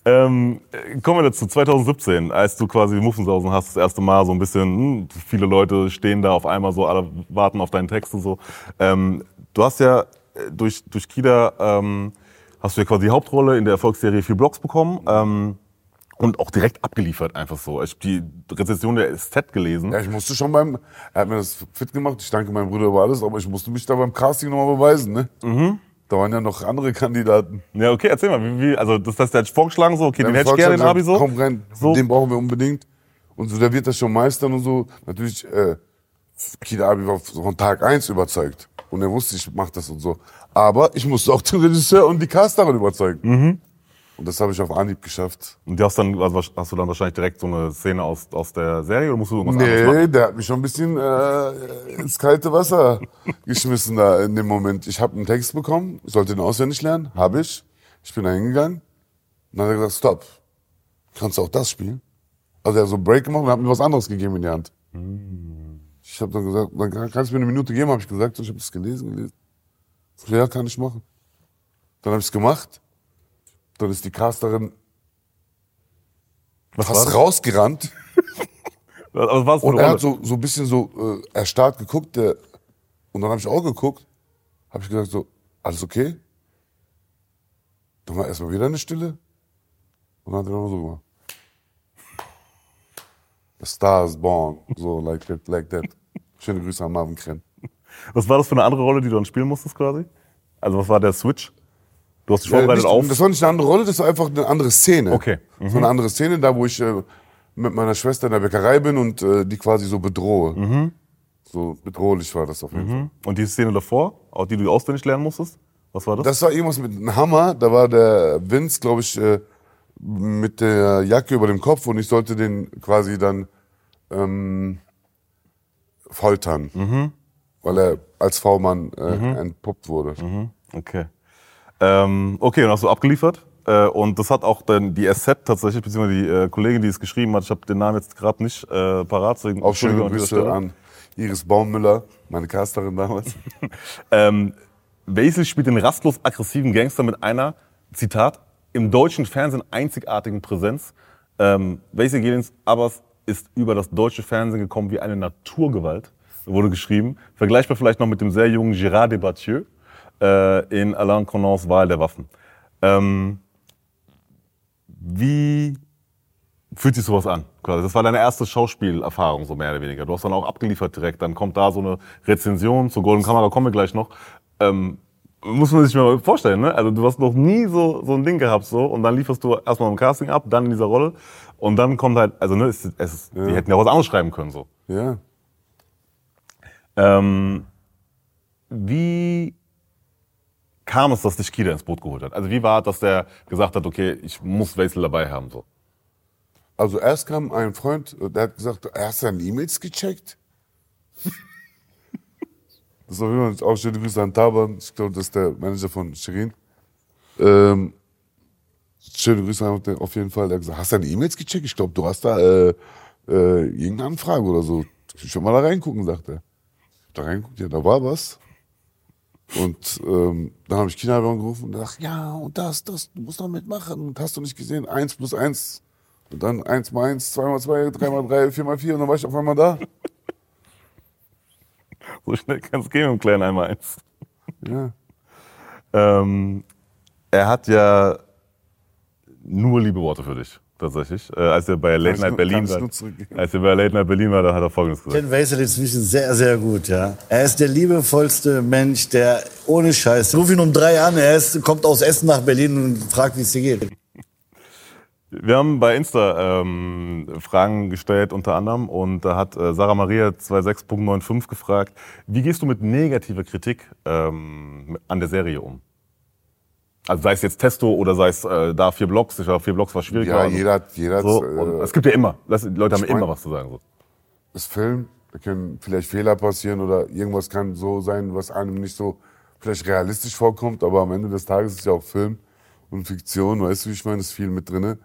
Ähm, äh, kommen wir dazu, 2017, als du quasi Muffensausen hast, das erste Mal so ein bisschen, hm, viele Leute stehen da auf einmal so, alle warten auf deinen Text und so. Ähm, du hast ja äh, durch, durch Kida, ähm, hast du ja quasi die Hauptrolle in der Erfolgsserie Vier Blocks bekommen. Ähm, und auch direkt abgeliefert, einfach so. Ich hab die Rezension der SZ gelesen. Ja, ich musste schon beim, er hat mir das fit gemacht, ich danke meinem Bruder über alles, aber ich musste mich da beim Casting nochmal beweisen, ne? Mhm. Da waren ja noch andere Kandidaten. Ja, okay, erzähl mal, wie, wie also das heißt, der hat vorgeschlagen so, okay, Wir den hätte ich gerne, den Abi so. Komm rein, So. den brauchen wir unbedingt. Und so, der wird das schon meistern und so. Natürlich, äh, Kida Abi war von Tag eins überzeugt. Und er wusste, ich mach das und so. Aber ich musste auch den Regisseur und die Casterin überzeugen. Mhm. Und das habe ich auf Anhieb geschafft. Und du hast dann, also hast du dann wahrscheinlich direkt so eine Szene aus, aus der Serie oder musst du irgendwas anderes machen? Nee, der hat mich schon ein bisschen äh, ins kalte Wasser geschmissen da in dem Moment. Ich habe einen Text bekommen, ich sollte den auswendig lernen, habe ich. Ich bin da hingegangen. Und dann hat er gesagt, stopp, kannst du auch das spielen? Also er hat so einen Break gemacht und hat mir was anderes gegeben in die Hand. Ich habe dann gesagt, dann kann- kannst du mir eine Minute geben, habe ich gesagt. Und ich habe das gelesen, gelesen. Ja, kann ich machen. Dann habe ich es gemacht. Dann ist die Casterin Was fast das? rausgerannt. Was war das für Und er hat so, so ein bisschen so äh, erstarrt geguckt. Der, und dann habe ich auch geguckt. Habe ich gesagt so, alles okay? Dann war erstmal wieder eine Stille. Und dann hat er nochmal so gemacht. The star is born. So, like that, like that. Schöne Grüße an Marvin Krenn. Was war das für eine andere Rolle, die du dann spielen musstest quasi? Also was war der Switch? Du hast dich Ja, vorbereitet auf. Das war nicht eine andere Rolle, das war einfach eine andere Szene. Okay. Mhm. Das war eine andere Szene, da wo ich äh, mit meiner Schwester in der Bäckerei bin und äh, die quasi so bedrohe. Mhm. So bedrohlich war das auf jeden Fall. Und die Szene davor, auch die du auswendig lernen musstest? Was war das? Das war irgendwas mit einem Hammer. Da war der Vince, glaube ich, äh, mit der Jacke über dem Kopf und ich sollte den quasi dann ähm, foltern, Mhm. weil er als V-Mann äh, entpuppt wurde. Okay. Ähm, okay, dann hast du abgeliefert. Äh, und das hat auch dann die SZ tatsächlich, beziehungsweise die äh, Kollegin, die es geschrieben hat, ich habe den Namen jetzt gerade nicht äh, parat. deswegen Auch schöne Grüße an Iris Baummüller, meine Casterin damals. Ähm, Basil spielt den rastlos aggressiven Gangster mit einer, Zitat, im deutschen Fernsehen einzigartigen Präsenz. Ähm, Basil Gelins Abbas ist über das deutsche Fernsehen gekommen wie eine Naturgewalt, wurde geschrieben. Vergleichbar vielleicht noch mit dem sehr jungen Gérard Depardieu äh, in Alain Conons Wahl der Waffen. Ähm, wie fühlt sich sowas an? Das war deine erste Schauspielerfahrung, so mehr oder weniger. Du hast dann auch abgeliefert direkt. Dann kommt da so eine Rezension zur Golden Kamera, kommen wir gleich noch. Ähm, muss man sich mal vorstellen, ne? Also du hast noch nie so, so ein Ding gehabt, so. Und dann lieferst du erstmal im Casting ab, dann in dieser Rolle. Und dann kommt halt, also ne, es, es, ist- die hätten ja was anderes schreiben können, so. Ja. Ähm, wie kam es, dass dich Kida ins Boot geholt hat? Also wie war, dass der gesagt hat, okay, ich muss Wesel dabei haben, so? Also erst kam ein Freund, der hat gesagt, hast du deine E-Mails gecheckt? Das ist auf jeden Fall auch schöne Grüße an Taban. Ich glaube, das ist der Manager von Shirin. Ähm, schöne Grüße an- auf jeden Fall. Er hat gesagt, hast du deine E-Mails gecheckt? Ich glaube, du hast da äh, äh, irgendeine Anfrage oder so. Ich will mal da reingucken, sagt er. Da reinguckt, ja, da war was. Und ähm, dann habe ich Kinderheim angerufen und dachte, ja, und das, das, du musst doch mitmachen. Und hast du nicht gesehen? Eins plus eins. Und dann eins mal eins, zwei mal zwei, drei mal drei, vier mal vier. Und dann war ich auf einmal da. So schnell kann es gehen im kleinen einmal eins. Ja. Ähm, er hat ja nur liebe Worte für dich, tatsächlich. Äh, als er bei Late Night Berlin war, als er bei Late Night Berlin war, da hat er Folgendes gesagt. kenne Wesel inzwischen sehr, sehr gut, ja. Er ist der liebevollste Mensch, der ohne Scheiß. Ruf ihn um drei an, er ist, kommt aus Essen nach Berlin und fragt, wie es dir geht. Wir haben bei Insta ähm, Fragen gestellt unter anderem und da hat äh, Sarah Maria 26.95 gefragt, wie gehst du mit negativer Kritik ähm, an der Serie um? Also sei es jetzt Testo oder sei es äh, da vier Blocks, ich glaube vier Blocks war schwierig. Ja, also jeder hat, jeder so, äh, es gibt ja immer, das, die Leute haben immer was zu sagen. So. ist Film, da können vielleicht Fehler passieren oder irgendwas kann so sein, was einem nicht so vielleicht realistisch vorkommt, aber am Ende des Tages ist ja auch Film und Fiktion, weißt du, wie ich meine, ist viel mit drinne.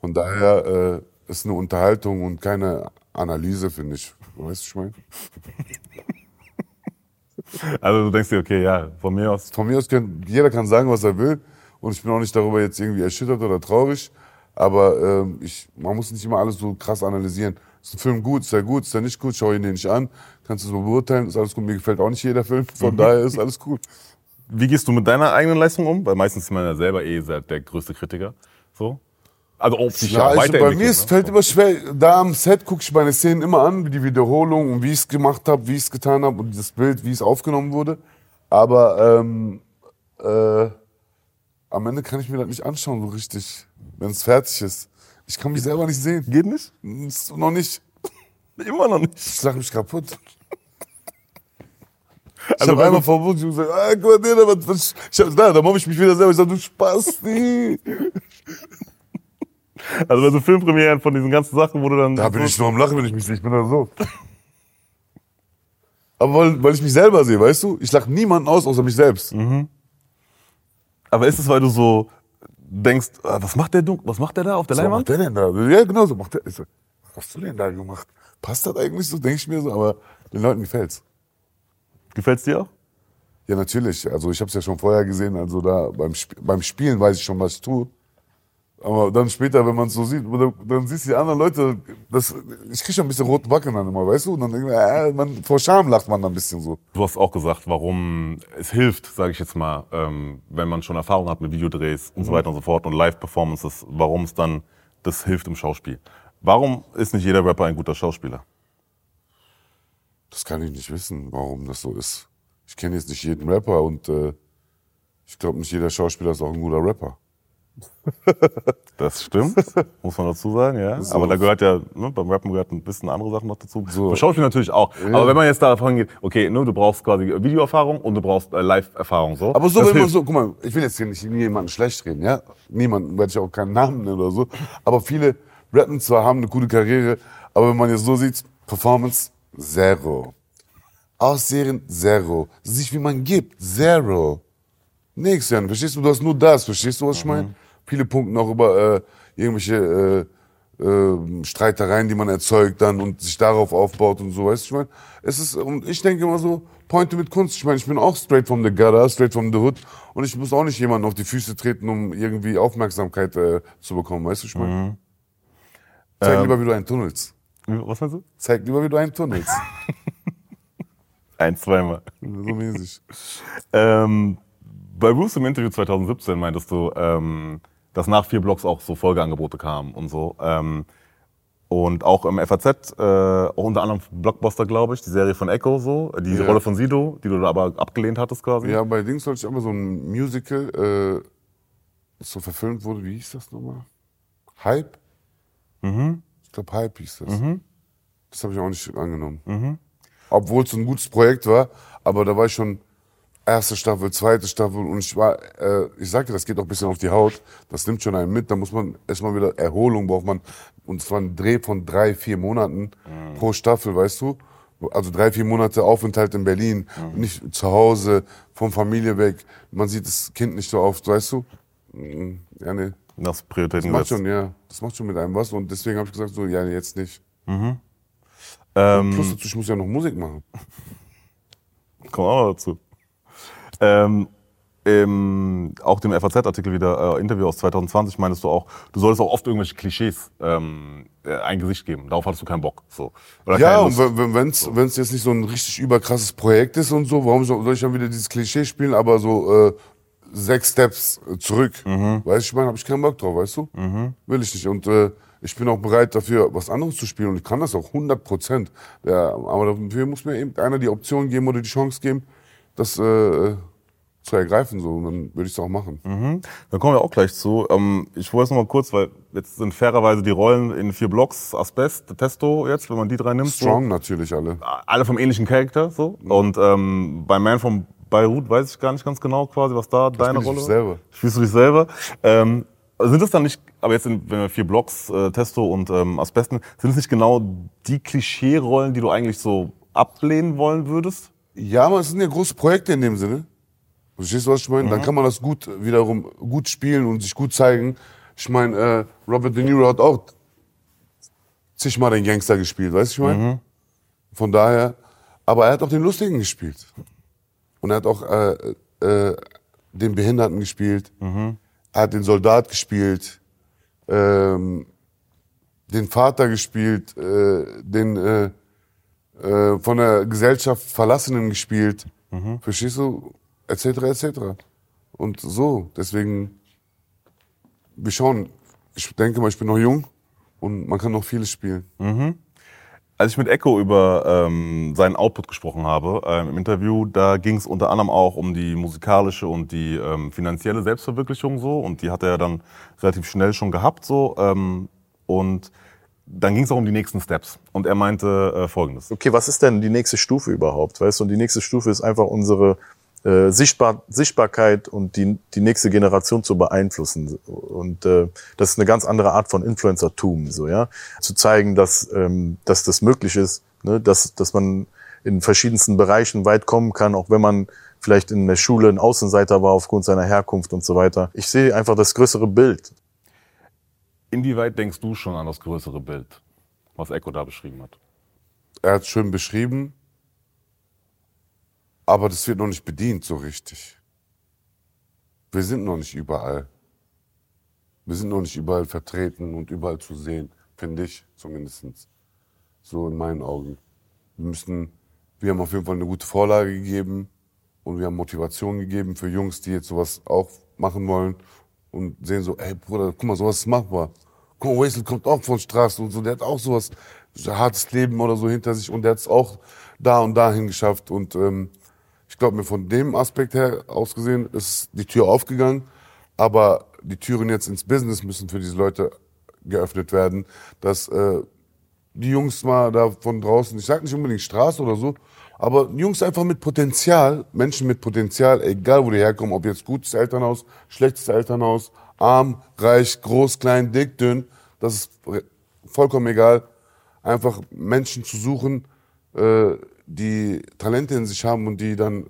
Von daher äh, ist eine Unterhaltung und keine Analyse, finde ich. Weißt du, wie ich meine? Also du denkst dir, okay, ja, von mir aus. Von mir aus kann, jeder kann sagen, was er will und ich bin auch nicht darüber jetzt irgendwie erschüttert oder traurig, aber ähm, ich, man muss nicht immer alles so krass analysieren. Ist ein Film gut, ist er gut, ist er nicht gut, schau ihn dir nicht an, kannst du es mal beurteilen, ist alles gut. Mir gefällt auch nicht jeder Film, von daher ist alles gut. Wie gehst du mit deiner eigenen Leistung um? Weil meistens ist man ja selber eh der größte Kritiker. So. Also ob sich Ja, ich, bei mir ist, ne? fällt immer schwer, da am Set gucke ich meine Szenen immer an, wie die Wiederholung und wie ich es gemacht habe, wie ich es getan habe und das Bild, wie es aufgenommen wurde. Aber ähm, äh, am Ende kann ich mir das nicht anschauen, so richtig, wenn es fertig ist. Ich kann mich selber nicht sehen. Geht nicht? Noch nicht. Immer noch nicht. Ich lach mich kaputt. Ich Also habe einmal vor Wunsch gesagt, ah, guck mal, nee, da, was, ich hab, da, da mobbe ich mich wieder selber. Ich sag, du Spasti. Also wenn du Filmpremieren von diesen ganzen Sachen, wo du dann. Da bin ich nur am Lachen, wenn ich mich sehe. Ich bin da so. Aber weil, weil ich mich selber sehe, weißt du? Ich lache niemanden aus, außer mich selbst. Aber ist es, weil du so denkst, ah, was macht der, du- was macht der da auf der So, was macht Leinwand? der denn da? Ja, genau so macht der. So, was hast du denn da gemacht? Passt das eigentlich so? Denke ich mir so, aber den Leuten gefällt's. Gefällt's dir auch? Ja, natürlich. Also ich habe es ja schon vorher gesehen. Also da beim, Sp beim Spielen weiß ich schon, was ich tue. Aber dann später, wenn man es so sieht, dann, siehst du die anderen Leute, das, ich krieg schon ein bisschen roten Backen dann immer, weißt du? Und dann denke ich äh, man, vor Scham lacht man dann ein bisschen so. Du hast auch gesagt, warum es hilft, sage ich jetzt mal, ähm, wenn man schon Erfahrung hat mit Videodrehs und so weiter und so fort und Live-Performances, warum es dann das hilft im Schauspiel. Warum ist nicht jeder Rapper ein guter Schauspieler? Das kann ich nicht wissen, warum das so ist. Ich kenne jetzt nicht jeden Rapper und äh, ich glaube nicht jeder Schauspieler ist auch ein guter Rapper. Das stimmt, muss man dazu sagen, ja. So. Aber da gehört ja, ne, beim Rappen gehört ein bisschen andere Sachen noch dazu. So. Beim Schauspiel natürlich auch. Aber wenn man jetzt davon geht, okay, ne, du brauchst quasi Videoerfahrung und du brauchst äh, Live-Erfahrung, so. Aber so, Das wenn man hilft. so, guck mal, ich will jetzt hier nicht jemanden schlecht reden, ja? Niemanden, werde ich auch keinen Namen nennen oder so. Aber viele rappen zwar, haben eine gute Karriere, aber wenn man jetzt so sieht, Performance, zero. Ausserien, zero. Sich wie man gibt, zero. Nix, Jan, verstehst du? Du hast nur das, verstehst du, was ich meine? Viele Punkte noch über äh, irgendwelche äh, äh, Streitereien, die man erzeugt dann und sich darauf aufbaut und so, weißt du, ich meine? Es ist, und ich denke immer so, Pointe mit Kunst. Ich meine, ich bin auch straight from the gutter, straight from the hood und ich muss auch nicht jemanden auf die Füße treten, um irgendwie Aufmerksamkeit äh, zu bekommen, weißt du, ich meine? Zeig lieber, wie du einen tunnelst. Was meinst du? Zeig lieber, wie du einen tunnelst. Ein, zweimal. so mäßig. Ähm, bei Bruce im Interview 2017 meintest du, ähm, dass nach vier Blogs auch so Folgeangebote kamen und so. Ähm, und auch im FAZ, äh, auch unter anderem Blockbuster, glaube ich, die Serie von Echo, so, die Ja. Rolle von Sido, die du da aber abgelehnt hattest quasi. Ja, bei Dings sollte ich immer so ein Musical, äh, so verfilmt wurde, wie hieß das nochmal? Hype? Ich glaube, Hype hieß das. Das habe ich auch nicht angenommen. Obwohl es ein gutes Projekt war, aber da war ich schon erste Staffel, zweite Staffel und ich war, äh, ich sagte, das geht auch ein bisschen auf die Haut, das nimmt schon einen mit, da muss man erstmal wieder Erholung braucht man und es war ein Dreh von drei, vier Monaten pro Staffel, weißt du? Also drei, vier Monate Aufenthalt in Berlin, nicht zu Hause, von Familie weg. Man sieht das Kind nicht so oft, weißt du? Mm, Ja, nee. Das Das Prioritäten macht gesetzt. schon, ja. Das macht schon mit einem was. Und deswegen habe ich gesagt, so, ja, jetzt nicht. Ähm, Plus dazu, ich muss ja noch Musik machen. Wir auch noch dazu. Ähm, im, auch dem FAZ-Artikel wieder, äh, Interview aus 2020, meinst du auch, du solltest auch oft irgendwelche Klischees ähm, äh, ein Gesicht geben. Darauf hattest du keinen Bock. So. Oder Ja, und wenn wenn's wenn's jetzt nicht so ein richtig überkrasses Projekt ist und so, warum soll ich dann wieder dieses Klischee spielen, aber so äh, sechs Steps äh, zurück? Mhm. Weißt du, ich meine, habe ich keinen Bock drauf, weißt du? Will ich nicht. Und äh, ich bin auch bereit dafür, was anderes zu spielen und ich kann das auch 100 Prozent. Ja, aber dafür muss mir eben einer die Option geben oder die Chance geben, das äh, zu ergreifen. So, und dann würde ich es auch machen. Da kommen wir auch gleich zu. Ähm, ich wollte jetzt noch mal kurz, weil jetzt sind fairerweise die Rollen in vier Blocks, Asbest, Testo jetzt, wenn man die drei nimmt. Strong natürlich alle. So, alle vom ähnlichen Charakter. So. Und ähm, bei Man from Beirut weiß ich gar nicht ganz genau quasi, was da deine spiel ich Rolle war. selber. Spielst du dich selber? Ähm, sind es dann nicht, aber jetzt sind, wenn wir vier Blocks, äh, Testo und ähm, Asbesten, sind es nicht genau die Klischee-Rollen, die du eigentlich so ablehnen wollen würdest? Ja, aber es sind ja große Projekte in dem Sinne. Verstehst du, was ich meine? Mhm. Dann kann man das gut wiederum gut spielen und sich gut zeigen. Ich meine, äh, Robert De Niro hat auch zigmal den Gangster gespielt, weißt du, ich meine? Mhm. Von daher, aber er hat auch den Lustigen gespielt. Und er hat auch äh, äh, den Behinderten gespielt. Mhm. Er hat den Soldat gespielt. Ähm, den Vater gespielt, äh, den äh, äh, von der Gesellschaft Verlassenen gespielt. Verstehst du? Etc. etc. Und so, deswegen, wir schauen. Ich denke mal, ich bin noch jung und man kann noch vieles spielen. Als ich mit Echo über ähm, seinen Output gesprochen habe ähm, im Interview, da ging es unter anderem auch um die musikalische und die ähm, finanzielle Selbstverwirklichung so und die hat er dann relativ schnell schon gehabt so ähm, und dann ging es auch um die nächsten Steps und er meinte äh, Folgendes. okay, was ist denn die nächste Stufe überhaupt? Weißt du, und die nächste Stufe ist einfach unsere äh, Sichtbar Sichtbarkeit und die, die nächste Generation zu beeinflussen. Und äh, das ist eine ganz andere Art von Influencertum, so ja, zu zeigen, dass ähm, dass das möglich ist, ne? dass dass man in verschiedensten Bereichen weit kommen kann, auch wenn man vielleicht in der Schule ein Außenseiter war aufgrund seiner Herkunft und so weiter. Ich sehe einfach das größere Bild. Inwieweit denkst du schon an das größere Bild, was Echo da beschrieben hat? Er hat es schön beschrieben, aber das wird noch nicht bedient so richtig. Wir sind noch nicht überall. Wir sind noch nicht überall vertreten und überall zu sehen, finde ich zumindest. So in meinen Augen. Wir müssen, wir haben auf jeden Fall eine gute Vorlage gegeben und wir haben Motivation gegeben für Jungs, die jetzt sowas auch machen wollen und sehen so, ey Bruder, guck mal, sowas ist machbar. Guck mal, Wesley kommt auch von Straße und so, der hat auch sowas, so hartes Leben oder so hinter sich und der hat es auch da und dahin geschafft und ähm, ich glaube mir von dem Aspekt her ausgesehen ist die Tür aufgegangen, aber die Türen jetzt ins Business müssen für diese Leute geöffnet werden, dass äh, die Jungs mal da von draußen, ich sag nicht unbedingt Straße oder so, aber Jungs einfach mit Potenzial, Menschen mit Potenzial, egal wo die herkommen, ob jetzt gutes Elternhaus, schlechtes Elternhaus, arm, reich, groß, klein, dick, dünn, das ist vollkommen egal. Einfach Menschen zu suchen, äh, die Talente in sich haben und die dann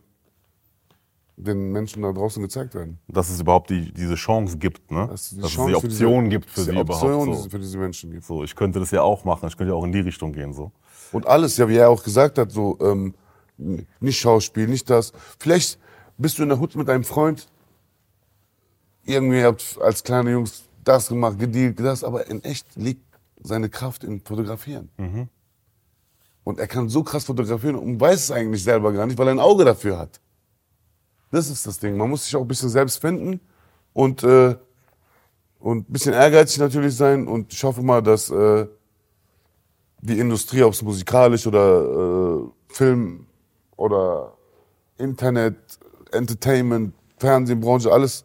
den Menschen da draußen gezeigt werden. Dass es überhaupt die, diese Chance gibt, ne? Dass, die Dass es die Option gibt für sie Option überhaupt. So. für diese Menschen gibt. so, ich könnte das ja auch machen, ich könnte ja auch in die Richtung gehen. So. Und alles, ja, wie er auch gesagt hat, so ähm, nicht Schauspiel, nicht das. Vielleicht bist du in der Hut mit deinem Freund. Irgendwie habt als kleine Jungs das gemacht, gedealt, das, aber in echt liegt seine Kraft im Fotografieren. Und er kann so krass fotografieren und weiß es eigentlich selber gar nicht, weil er ein Auge dafür hat. Das ist das Ding. Man muss sich auch ein bisschen selbst finden und, äh, und ein bisschen ehrgeizig natürlich sein. Und ich hoffe mal, dass äh, die Industrie, ob es musikalisch oder äh, Film oder Internet, Entertainment, Fernsehbranche, alles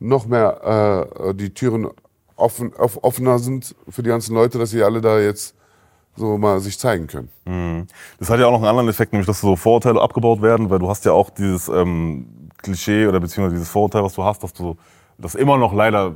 noch mehr äh, die Türen offen, off, offener sind für die ganzen Leute, dass sie alle da jetzt so mal sich zeigen können. Das hat ja auch noch einen anderen Effekt, nämlich dass so Vorurteile abgebaut werden, weil du hast ja auch dieses ähm, Klischee oder beziehungsweise dieses Vorurteil, was du hast, dass du das immer noch leider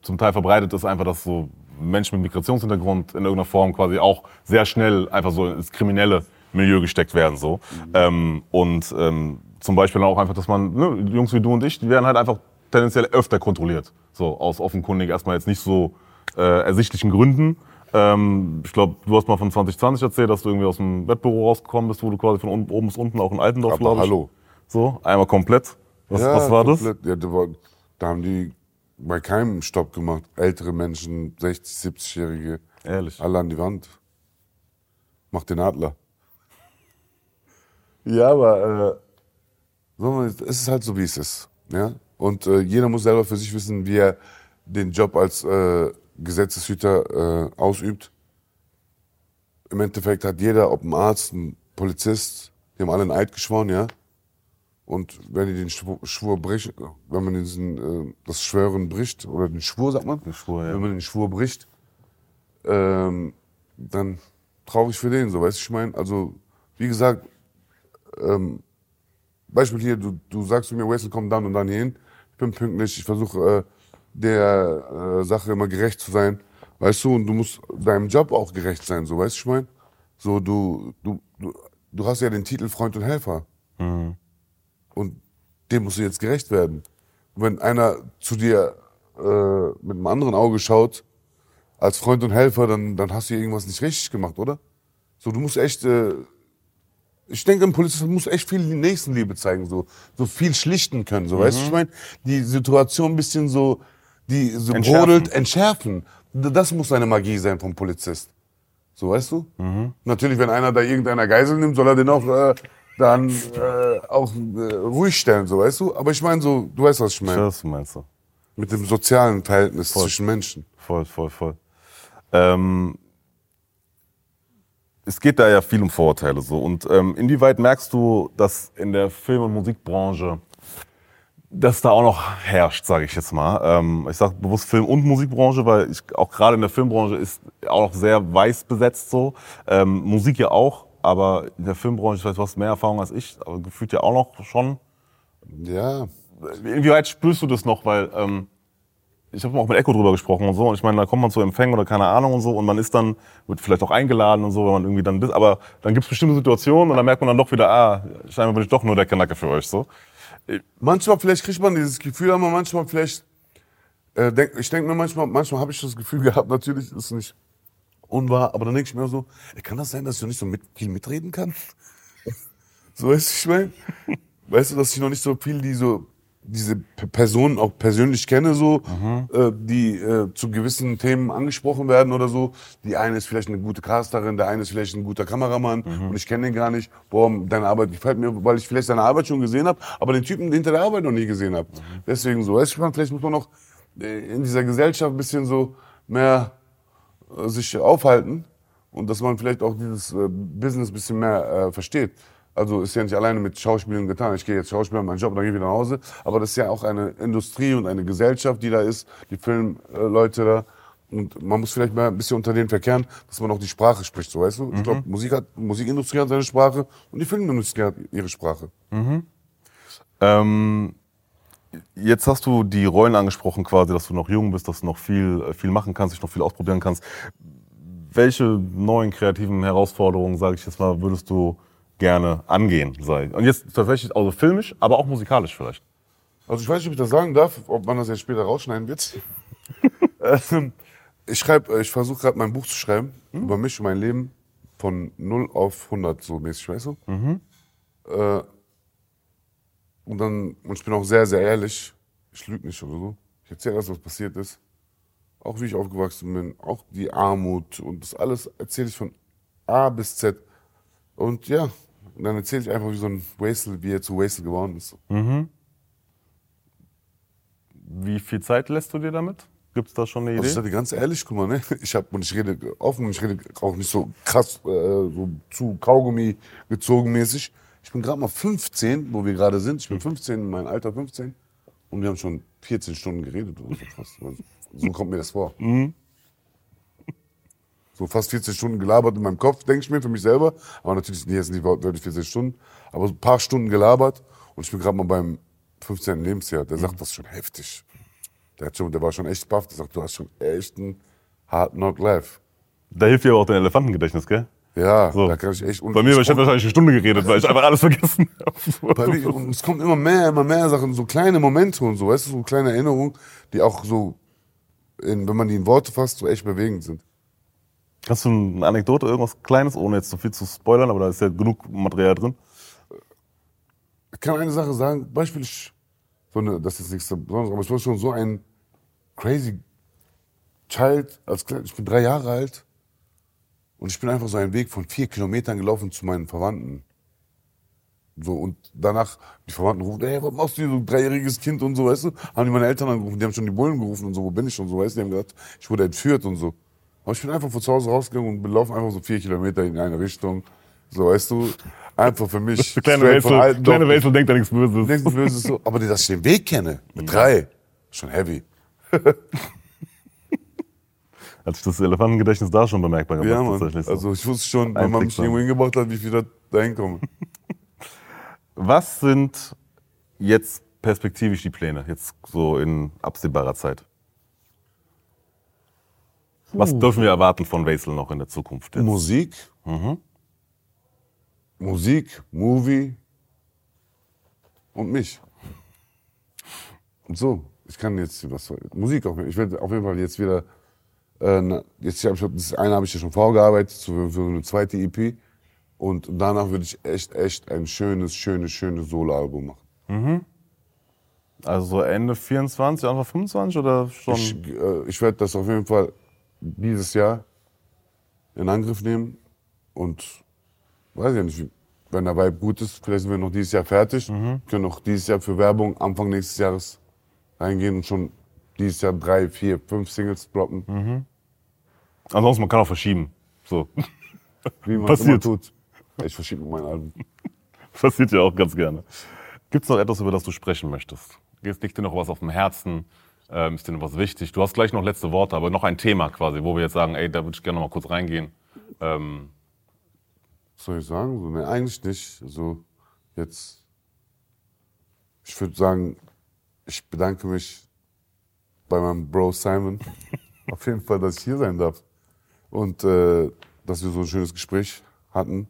zum Teil verbreitet ist, einfach, dass so Menschen mit Migrationshintergrund in irgendeiner Form quasi auch sehr schnell einfach so ins Kriminelle Milieu gesteckt werden. so. Ähm, und ähm, zum Beispiel auch einfach, dass man, ne, Jungs wie du und ich, die werden halt einfach tendenziell öfter kontrolliert. So aus offenkundig erstmal jetzt nicht so äh, ersichtlichen Gründen. Ähm, ich glaube, du hast mal von 2020 erzählt, dass du irgendwie aus dem Wettbüro rausgekommen bist, wo du quasi von oben bis unten auch in Altendorf, Aber ich. hallo. So, einmal komplett. Was, Ja, was war das? komplett. Ja, da, war, da haben die bei keinem Stopp gemacht. Ältere Menschen, 60, 70-Jährige, Ehrlich. alle an die Wand. Mach den Adler. Ja, aber äh, es ist halt so, wie es ist. Ja? Und äh, jeder muss selber für sich wissen, wie er den Job als äh, Gesetzeshüter äh, ausübt. Im Endeffekt hat jeder, ob ein Arzt, ein Polizist, die haben alle einen Eid geschworen, ja. Und wenn die den Schwur, Schwur bricht, wenn man diesen, äh, das Schwören bricht, oder den Schwur sagt man, Den Schwur, ja. wenn man den Schwur bricht, ähm, dann traurig für den, so weißt du, ich meine, also wie gesagt, ähm, Beispiel hier, du, du sagst zu mir, Wesley, komm dann und dann hier hin. Ich bin pünktlich, ich versuche äh, der äh, Sache immer gerecht zu sein, weißt du, und du musst deinem Job auch gerecht sein, so weißt du, ich meine, so du, du, du, du hast ja den Titel Freund und Helfer und dem musst du jetzt gerecht werden. Und wenn einer zu dir äh, mit einem anderen Auge schaut, als Freund und Helfer, dann, dann hast du irgendwas nicht richtig gemacht, oder? So, du musst echt, äh, ich denke, ein Polizist muss echt viel Nächstenliebe zeigen, so, so viel schlichten können, so, weißt du, ich meine, die Situation ein bisschen so, die so Entschärfen. brodelt, entschärfen. Das muss eine Magie sein vom Polizist. So, weißt du? Natürlich, wenn einer da irgendeiner Geisel nimmt, soll er den auch äh, dann äh, auch äh, ruhig stellen, so, weißt du? Aber ich meine so, du weißt, was ich meine. du meinst du. Mit dem sozialen Verhältnis zwischen Menschen. Voll, voll, voll. Ähm, es geht da ja viel um Vorurteile so. Und ähm, inwieweit merkst du, dass in der Film- und Musikbranche das da auch noch herrscht, sage ich jetzt mal. Ähm, ich sage bewusst Film- und Musikbranche, weil ich, auch gerade in der Filmbranche ist auch noch sehr weiß besetzt so. Ähm, Musik ja auch, aber in der Filmbranche, ich weiß, du hast mehr Erfahrung als ich, aber gefühlt ja auch noch schon. Ja, Inwieweit spürst du das noch? Weil ähm, ich habe auch mit Echo drüber gesprochen und so. Und ich meine, da kommt man zu Empfängen oder keine Ahnung und so. Und man ist dann, wird vielleicht auch eingeladen und so, wenn man irgendwie dann. Aber dann gibt es bestimmte Situationen und dann merkt man dann doch wieder, ah, scheinbar bin ich doch nur der Kanacke für euch. so. manchmal vielleicht kriegt man dieses Gefühl, aber manchmal vielleicht, äh, denk, ich denke mir manchmal, manchmal habe ich das Gefühl gehabt, natürlich ist es nicht unwahr, aber dann denke ich mir so, ey, kann das sein, dass ich noch nicht so mit, viel mitreden kann? so du, ich meine, weißt du, dass ich noch nicht so viel die so diese Personen auch persönlich kenne, so, äh, die äh, zu gewissen Themen angesprochen werden oder so. Die eine ist vielleicht eine gute Casterin, der eine ist vielleicht ein guter Kameramann und ich kenne den gar nicht. Boah, deine Arbeit gefällt mir, weil ich vielleicht seine Arbeit schon gesehen habe, aber den Typen hinter der Arbeit noch nie gesehen habe. Deswegen so, weißt du, vielleicht muss man noch äh, in dieser Gesellschaft ein bisschen so mehr äh, sich aufhalten und dass man vielleicht auch dieses äh, Business ein bisschen mehr äh, versteht. Also ist ja nicht alleine mit Schauspielen getan. Ich gehe jetzt Schauspieler, meinen Job, dann gehe ich wieder nach Hause. Aber das ist ja auch eine Industrie und eine Gesellschaft, die da ist, die Filmleute da. Und man muss vielleicht mal ein bisschen unter denen verkehren, dass man auch die Sprache spricht, so weißt du? Ich glaube, Musik hat, Musikindustrie hat seine Sprache und die Filmindustrie hat ihre Sprache. Ähm, jetzt hast du die Rollen angesprochen, quasi, dass du noch jung bist, dass du noch viel, äh, viel machen kannst, dich noch viel ausprobieren kannst. Welche neuen kreativen Herausforderungen, sage ich jetzt mal, würdest du gerne angehen? Sei? Und jetzt tatsächlich, also filmisch, aber auch musikalisch vielleicht. Also ich weiß nicht, ob ich das sagen darf, ob man das jetzt später rausschneiden wird. Ähm, ich schreibe, ich versuche gerade mein Buch zu schreiben über mich und mein Leben von 0 auf 100 so mäßig, weißt du? Äh, und dann, und ich bin auch sehr, sehr ehrlich, ich lüge nicht oder so. Ich erzähle alles, was passiert ist. Auch wie ich aufgewachsen bin, auch die Armut und das alles erzähle ich von A bis Z. Und ja, dann erzähle ich einfach, wie so ein Wastel, wie er zu Wastel geworden ist. Wie viel Zeit lässt du dir damit? Gibt es da schon eine Also ich Idee? sage ganz ehrlich, guck mal, ne? Ich hab, und ich rede offen, und ich rede auch nicht so krass, äh, so zu Kaugummi gezogen mäßig. Ich bin gerade mal 15, wo wir gerade sind. Ich bin 15, mein Alter 15. Und wir haben schon 14 Stunden geredet oder so fast. So kommt mir das vor. So fast 14 Stunden gelabert in meinem Kopf, denke ich mir für mich selber. Aber natürlich sind jetzt nicht wirklich 14 Stunden. Aber so ein paar Stunden gelabert. Und ich bin gerade mal beim 15. Lebensjahr. Der sagt, das ist schon heftig. Der, hat schon, der war schon echt baff. Der sagt, du hast schon echt einen hard knock life. Da hilft dir aber auch dein Elefantengedächtnis, gell? Ja, So. da kann ich echt. und Bei mir, ich hätte kommt- wahrscheinlich eine Stunde geredet, weil ich einfach alles vergessen Bei habe. mir, und es kommt immer mehr, immer mehr Sachen, so kleine Momente und so, weißt du, so kleine Erinnerungen, die auch so, in, wenn man die in Worte fasst, so echt bewegend sind. Hast du eine Anekdote, irgendwas Kleines, ohne jetzt so viel zu spoilern, aber da ist ja genug Material drin. Ich kann eine Sache sagen, Beispiel, das ist nichts Besonderes, aber ich war schon so ein crazy Child, als ich bin drei Jahre alt und ich bin einfach so einen Weg von vier Kilometern gelaufen zu meinen Verwandten. So, und danach, die Verwandten rufen, ey, was machst du hier, so ein dreijähriges Kind und so, weißt du? Haben die meine Eltern angerufen, die haben schon die Bullen gerufen und so, wo bin ich und so, weißt du? Die haben gesagt, ich wurde entführt und so. Aber ich bin einfach von zu Hause rausgegangen und wir laufen einfach so vier Kilometer in eine Richtung. So, weißt du? Einfach für mich. Kleine alten kleine. Wesel denkt da nichts Böses. Denkst du, böse ist so, aber dass ich den Weg kenne, mit drei, schon heavy. Hat sich das Elefantengedächtnis da schon bemerkbar gemacht, Ja, tatsächlich. So. Also ich wusste schon, wenn man mich irgendwo hingebracht hat, wie viel da dahin komme. Was sind jetzt perspektivisch die Pläne, jetzt so in absehbarer Zeit? Was dürfen wir erwarten von Wesel noch in der Zukunft? Jetzt? Musik, Musik, Movie und mich. Und so, ich kann jetzt was Musik auf, ich werde auf jeden Fall jetzt wieder äh, jetzt hab ich das eine habe ich ja schon vorgearbeitet für, für eine zweite EP und danach würde ich echt echt ein schönes schönes schönes Soloalbum machen. Also so Ende 24, Anfang 25 oder schon? Ich, äh, ich werde das auf jeden Fall dieses Jahr in Angriff nehmen und weiß ja nicht, wenn der Vibe gut ist, vielleicht sind wir noch dieses Jahr fertig, können auch dieses Jahr für Werbung Anfang nächstes Jahres reingehen und schon dieses Jahr drei, vier, fünf Singles droppen, Ansonsten man kann auch verschieben. So. wie man Passiert. immer tut. Ich verschiebe mein Album. Passiert ja auch ganz gerne. Gibt es noch etwas, über das du sprechen möchtest? Liegt dir noch was auf dem Herzen? Ähm, ist dir noch was wichtig? Du hast gleich noch letzte Worte, aber noch ein Thema quasi, wo wir jetzt sagen, ey, da würde ich gerne noch mal kurz reingehen. Ähm, Was soll ich sagen? So, nee, eigentlich nicht. So, jetzt, ich würde sagen, ich bedanke mich bei meinem Bro Simon. Auf jeden Fall, dass ich hier sein darf. Und äh, dass wir so ein schönes Gespräch hatten.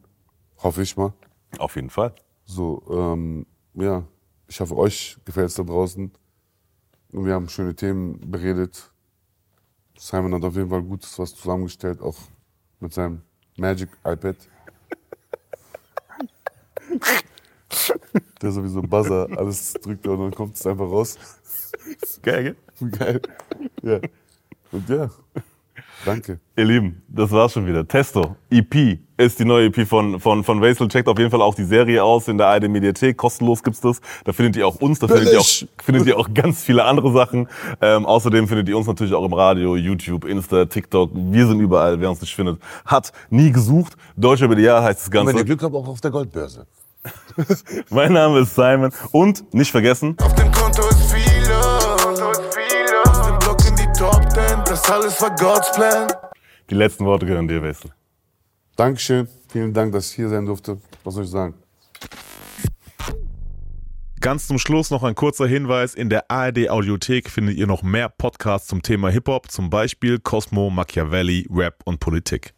Hoffe ich mal. auf jeden Fall. So, ähm, ja, ich hoffe, euch gefällt es da draußen. Und wir haben schöne Themen beredet. Simon hat auf jeden Fall Gutes was zusammengestellt, auch mit seinem Magic iPad. Der sowieso Buzzer, alles drückt und dann kommt es einfach raus. Geil, gell? Geil. Ja. Und ja, danke. Ihr Lieben, das war's schon wieder. Testo, EP, ist die neue EP von, von, von Wesel. Checkt auf jeden Fall auch die Serie aus in der ARD Mediathek. Kostenlos gibt's das. Da findet ihr auch uns, da findet ihr auch, findet ihr auch ganz viele andere Sachen. Ähm, außerdem findet ihr uns natürlich auch im Radio, YouTube, Insta, TikTok. Wir sind überall. Wer uns nicht findet, hat nie gesucht. Deutscher BDA heißt das Wenn ihr Ganze. Glück habt, auch auf der Goldbörse. Mein Name ist Simon. Und nicht vergessen, alles war God's Plan. die letzten Worte gehören dir, Wesel. Dankeschön. Vielen Dank, dass ich hier sein durfte. Was soll ich sagen? Ganz zum Schluss noch ein kurzer Hinweis. In der ARD Audiothek findet ihr noch mehr Podcasts zum Thema Hip-Hop, zum Beispiel Cosmo, Machiavelli, Rap und Politik.